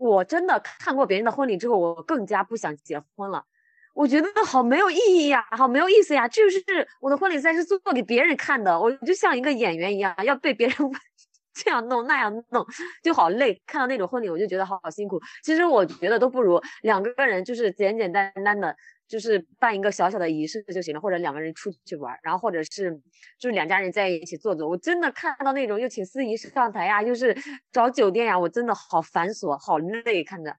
我真的看过别人的婚礼之后，我更加不想结婚了。我觉得好没有意义呀，好没有意思呀。就是我的婚礼赛是做给别人看的，我就像一个演员一样，要被别人 这样弄那样弄，就好累。看到那种婚礼，我就觉得好好辛苦。其实我觉得都不如两个人就是简简单单的，就是办一个小小的仪式就行了，或者两个人出去玩，然后或者是就是两家人在一起坐坐。我真的看到那种又请司仪上台呀，又是找酒店呀，我真的好繁琐，好累，看着。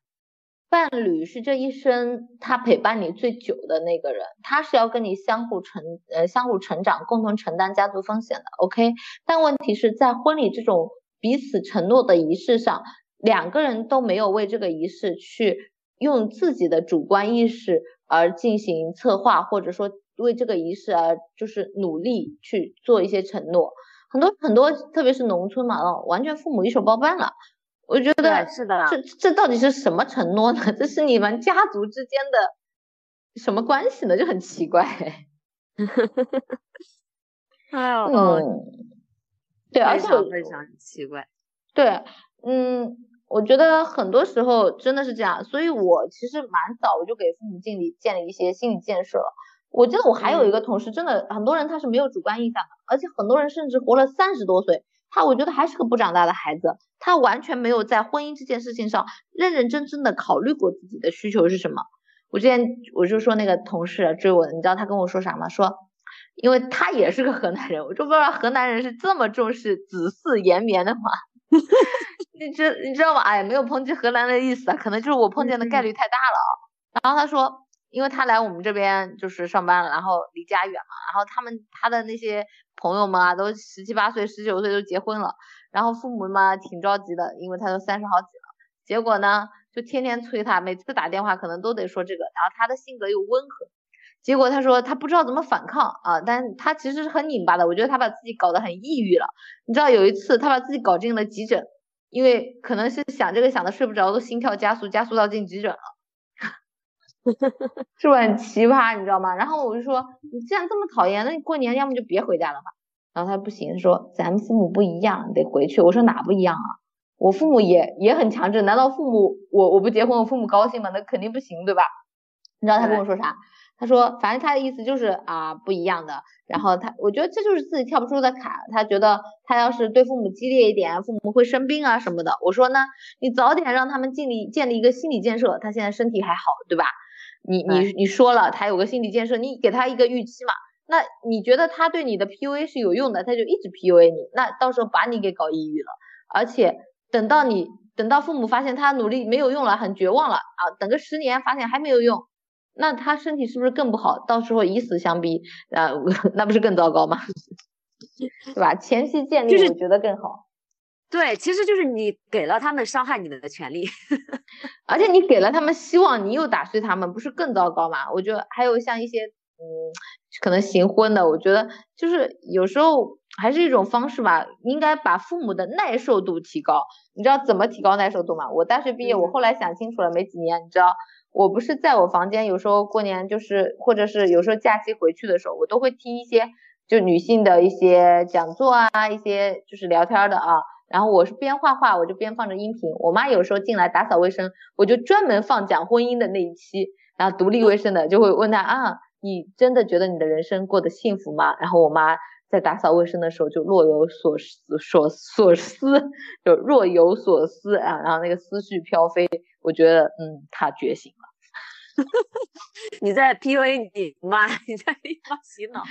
伴侣是这一生他陪伴你最久的那个人，他是要跟你相互成呃相互成长，共同承担家族风险的。OK，但问题是在婚礼这种彼此承诺的仪式上，两个人都没有为这个仪式去用自己的主观意识而进行策划，或者说为这个仪式而就是努力去做一些承诺。很多很多，特别是农村嘛，哦，完全父母一手包办了。我觉得是的，这这到底是什么承诺呢？这是你们家族之间的什么关系呢？就很奇怪。哎呦，嗯，对，而且非常奇怪。对，嗯，我觉得很多时候真的是这样，所以我其实蛮早我就给父母建立建立一些心理建设了。我记得我还有一个同事，真的很多人他是没有主观印象的，而且很多人甚至活了三十多岁。他我觉得还是个不长大的孩子，他完全没有在婚姻这件事情上认认真真的考虑过自己的需求是什么。我之前我就说那个同事追我，你知道他跟我说啥吗？说，因为他也是个河南人，我就不知道河南人是这么重视子嗣延绵的吗？你知你知道吗？哎，没有抨击河南的意思啊，可能就是我碰见的概率太大了啊。然后他说。因为他来我们这边就是上班了，然后离家远嘛，然后他们他的那些朋友们啊，都十七八岁、十九岁都结婚了，然后父母嘛挺着急的，因为他都三十好几了，结果呢就天天催他，每次打电话可能都得说这个，然后他的性格又温和，结果他说他不知道怎么反抗啊，但他其实是很拧巴的，我觉得他把自己搞得很抑郁了，你知道有一次他把自己搞进了急诊，因为可能是想这个想的睡不着，都心跳加速，加速到进急诊了。是不是很奇葩，你知道吗？然后我就说，你既然这么讨厌，那你过年要么就别回家了吧。然后他不行，说咱们父母不一样，得回去。我说哪不一样啊？我父母也也很强制，难道父母我我不结婚，我父母高兴吗？那肯定不行，对吧？你知道他跟我说啥？他说，反正他的意思就是啊不一样的。然后他，我觉得这就是自己跳不出的坎。他觉得他要是对父母激烈一点，父母会生病啊什么的。我说呢，你早点让他们建立建立一个心理建设，他现在身体还好，对吧？你你你说了，他有个心理建设，你给他一个预期嘛？那你觉得他对你的 PUA 是有用的，他就一直 PUA 你，那到时候把你给搞抑郁了。而且等到你等到父母发现他努力没有用了，很绝望了啊，等个十年发现还没有用，那他身体是不是更不好？到时候以死相逼啊，那不是更糟糕吗？对吧？前期建立我觉得更好。对，其实就是你给了他们伤害你的权利，而且你给了他们希望，你又打碎他们，不是更糟糕吗？我觉得还有像一些嗯，可能行婚的，我觉得就是有时候还是一种方式吧，应该把父母的耐受度提高。你知道怎么提高耐受度吗？我大学毕业，我后来想清楚了，没几年，你知道，我不是在我房间，有时候过年就是，或者是有时候假期回去的时候，我都会听一些就女性的一些讲座啊，一些就是聊天的啊。然后我是边画画，我就边放着音频。我妈有时候进来打扫卫生，我就专门放讲婚姻的那一期。然后独立卫生的就会问她啊，你真的觉得你的人生过得幸福吗？然后我妈在打扫卫生的时候就若有所思，所所思，就若有所思啊。然后那个思绪飘飞，我觉得嗯，她觉醒了。你在 PUA 你妈，你在地方洗脑，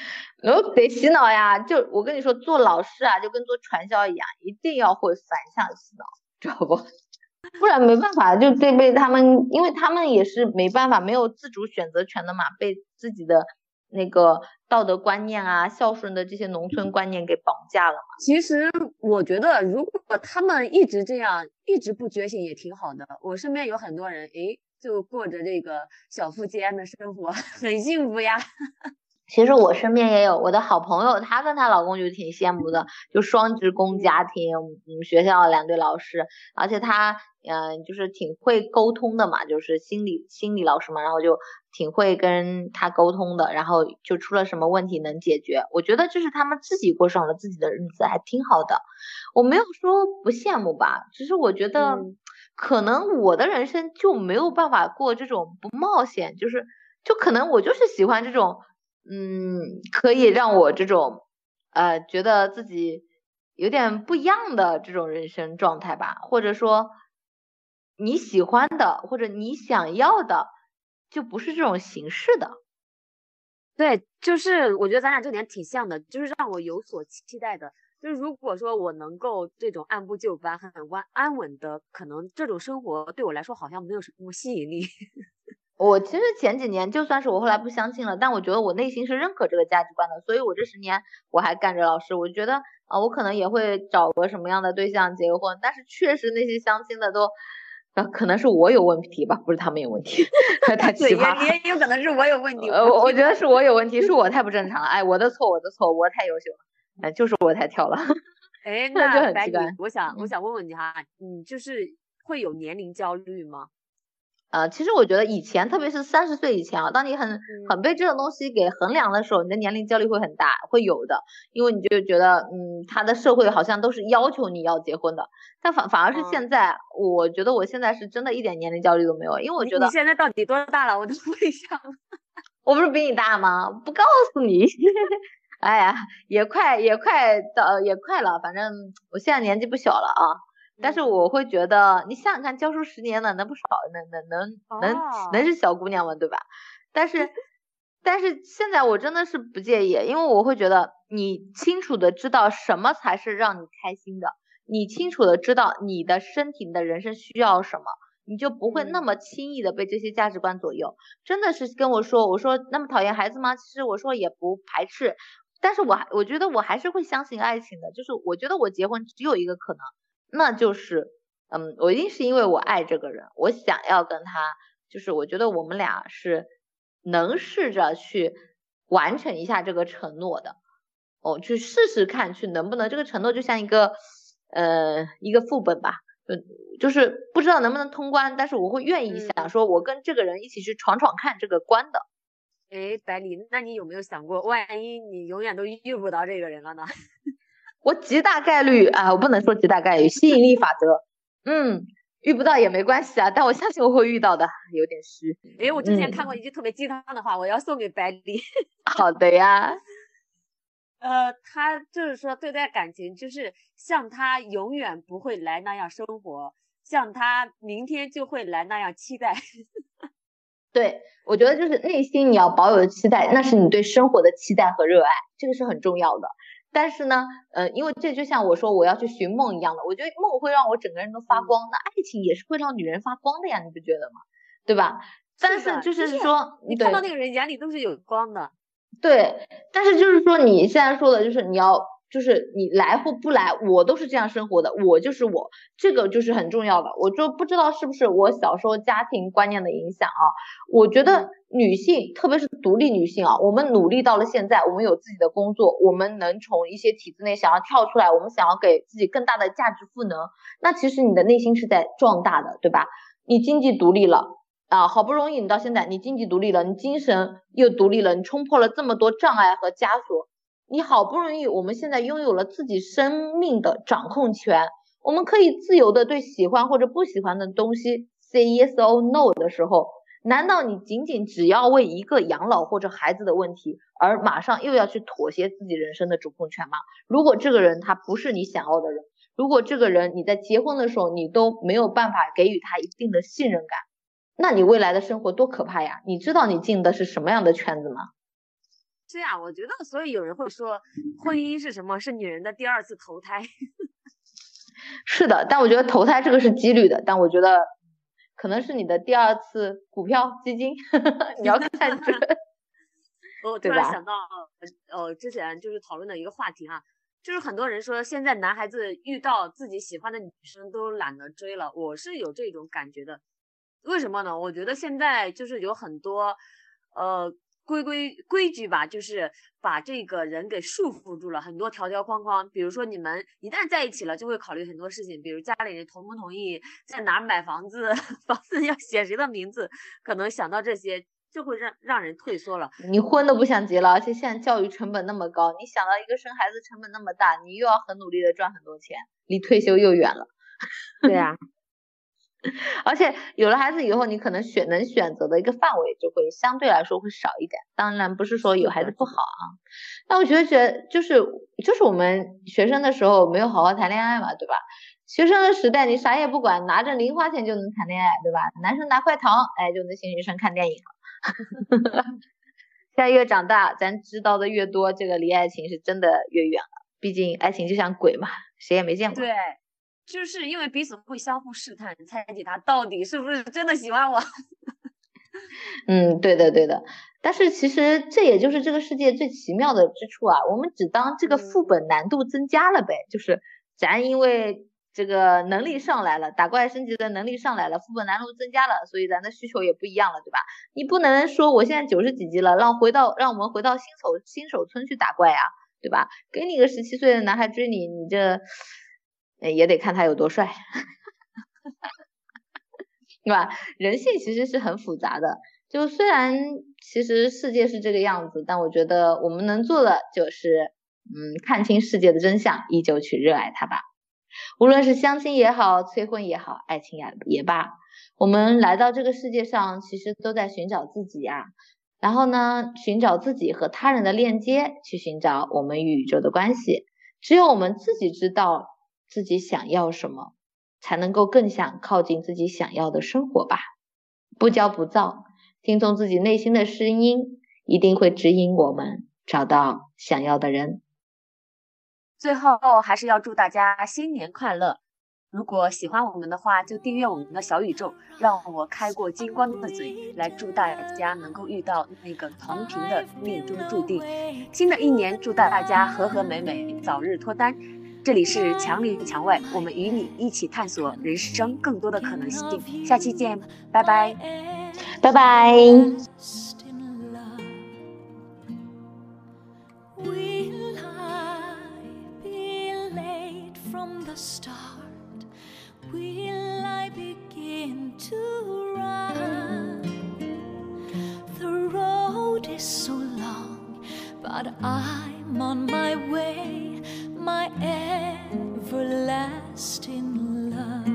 我得洗脑呀！就我跟你说，做老师啊，就跟做传销一样，一定要会反向洗脑，知道不？不然没办法，就得被他们，因为他们也是没办法，没有自主选择权的嘛，被自己的那个道德观念啊、孝顺的这些农村观念给绑架了嘛。其实我觉得，如果他们一直这样，一直不觉醒也挺好的。我身边有很多人，诶。就过着这个小富即安的生活，很幸福呀。其实我身边也有我的好朋友，她跟她老公就挺羡慕的，就双职工家庭，嗯，学校两对老师，而且她嗯就是挺会沟通的嘛，就是心理心理老师嘛，然后就挺会跟他沟通的，然后就出了什么问题能解决。我觉得就是他们自己过上了自己的日子，还挺好的。我没有说不羡慕吧，只是我觉得。可能我的人生就没有办法过这种不冒险，就是，就可能我就是喜欢这种，嗯，可以让我这种，呃，觉得自己有点不一样的这种人生状态吧，或者说你喜欢的或者你想要的，就不是这种形式的。对，就是我觉得咱俩这点挺像的，就是让我有所期待的。就是如果说我能够这种按部就班、很安安稳的，可能这种生活对我来说好像没有什么吸引力。我其实前几年就算是我后来不相信了，但我觉得我内心是认可这个价值观的，所以我这十年我还干着老师。我觉得啊，我可能也会找个什么样的对象结婚，但是确实那些相亲的都，呃，可能是我有问题吧，不是他们有问题，太奇葩了。也也有可能是我有问题。呃，我觉得是我有问题，是我太不正常了。哎，我的错，我的错，我太优秀了，哎，就是我太挑了。哎，那就很奇怪，我想我想问问你哈，你就是会有年龄焦虑吗？呃，其实我觉得以前，特别是三十岁以前啊，当你很很被这种东西给衡量的时候，你的年龄焦虑会很大，会有的，因为你就觉得，嗯，他的社会好像都是要求你要结婚的，但反反而是现在，我觉得我现在是真的一点年龄焦虑都没有，因为我觉得你现在到底多大了？我都问一下，我不是比你大吗？不告诉你，哎呀，也快也快到也快了，反正我现在年纪不小了啊。但是我会觉得，你想想看，教书十年了，能不少，能能能能能是小姑娘吗？对吧？但是但是现在我真的是不介意，因为我会觉得你清楚的知道什么才是让你开心的，你清楚的知道你的身体、你的人生需要什么，你就不会那么轻易的被这些价值观左右。真的是跟我说，我说那么讨厌孩子吗？其实我说也不排斥，但是我还我觉得我还是会相信爱情的，就是我觉得我结婚只有一个可能。那就是，嗯，我一定是因为我爱这个人，我想要跟他，就是我觉得我们俩是能试着去完成一下这个承诺的，哦，去试试看，去能不能这个承诺就像一个，呃，一个副本吧，就，就是不知道能不能通关，但是我会愿意想说，我跟这个人一起去闯闯看这个关的。哎，百里，那你有没有想过，万一你永远都遇不到这个人了呢？我极大概率啊，我不能说极大概率，吸引力法则，嗯，遇不到也没关系啊，但我相信我会遇到的，有点虚。哎，我之前看过一句特别鸡汤的话，我要送给百里。好的呀。呃，他就是说对待感情，就是像他永远不会来那样生活，像他明天就会来那样期待。对，我觉得就是内心你要保有的期待，那是你对生活的期待和热爱，这个是很重要的。但是呢，呃，因为这就像我说我要去寻梦一样的，我觉得梦会让我整个人都发光，那爱情也是会让女人发光的呀，你不觉得吗？对吧？但是就是说，你看到那个人眼里都是有光的。对，但是就是说你现在说的就是你要。就是你来或不来，我都是这样生活的，我就是我，这个就是很重要的。我就不知道是不是我小时候家庭观念的影响啊？我觉得女性，特别是独立女性啊，我们努力到了现在，我们有自己的工作，我们能从一些体制内想要跳出来，我们想要给自己更大的价值赋能，那其实你的内心是在壮大的，对吧？你经济独立了啊，好不容易你到现在你经济独立了，你精神又独立了，你冲破了这么多障碍和枷锁。你好不容易，我们现在拥有了自己生命的掌控权，我们可以自由的对喜欢或者不喜欢的东西 say yes or no 的时候，难道你仅仅只要为一个养老或者孩子的问题而马上又要去妥协自己人生的主控权吗？如果这个人他不是你想要的人，如果这个人你在结婚的时候你都没有办法给予他一定的信任感，那你未来的生活多可怕呀？你知道你进的是什么样的圈子吗？是呀，我觉得，所以有人会说，婚姻是什么？是女人的第二次投胎。是的，但我觉得投胎这个是几率的，但我觉得可能是你的第二次股票基金，你要看 准。我突然想到，呃，之前就是讨论的一个话题哈，就是很多人说现在男孩子遇到自己喜欢的女生都懒得追了，我是有这种感觉的。为什么呢？我觉得现在就是有很多，呃。规规规矩吧，就是把这个人给束缚住了，很多条条框框。比如说，你们一旦在一起了，就会考虑很多事情，比如家里人同不同意，在哪买房子，房子要写谁的名字，可能想到这些就会让让人退缩了。你婚都不想结了，而且现在教育成本那么高，你想到一个生孩子成本那么大，你又要很努力的赚很多钱，离退休又远了。对呀。而且有了孩子以后，你可能选能选择的一个范围就会相对来说会少一点。当然不是说有孩子不好啊，那我觉得觉就是就是我们学生的时候没有好好谈恋爱嘛，对吧？学生的时代你啥也不管，拿着零花钱就能谈恋爱，对吧？男生拿块糖，哎，就能请女生看电影了。现在越长大，咱知道的越多，这个离爱情是真的越远了。毕竟爱情就像鬼嘛，谁也没见过。对。就是因为彼此会相互试探，猜忌他到底是不是真的喜欢我。嗯，对的，对的。但是其实这也就是这个世界最奇妙的之处啊！我们只当这个副本难度增加了呗，就是咱因为这个能力上来了，打怪升级的能力上来了，副本难度增加了，所以咱的需求也不一样了，对吧？你不能说我现在九十几级了，让回到让我们回到新手新手村去打怪呀，对吧？给你个十七岁的男孩追你，你这。也得看他有多帅，对吧？人性其实是很复杂的，就虽然其实世界是这个样子，但我觉得我们能做的就是，嗯，看清世界的真相，依旧去热爱它吧。无论是相亲也好，催婚也好，爱情也也罢，我们来到这个世界上，其实都在寻找自己呀。然后呢，寻找自己和他人的链接，去寻找我们与宇宙的关系。只有我们自己知道。自己想要什么，才能够更想靠近自己想要的生活吧。不骄不躁，听从自己内心的声音，一定会指引我们找到想要的人。最后，还是要祝大家新年快乐！如果喜欢我们的话，就订阅我们的小宇宙，让我开过金光的嘴来祝大家能够遇到那个同频的命中注定。新的一年，祝大家和和美美，早日脱单。这里是墙里墙外，我们与你一起探索人生更多的可能性。下期见，拜拜，拜拜。My everlasting love.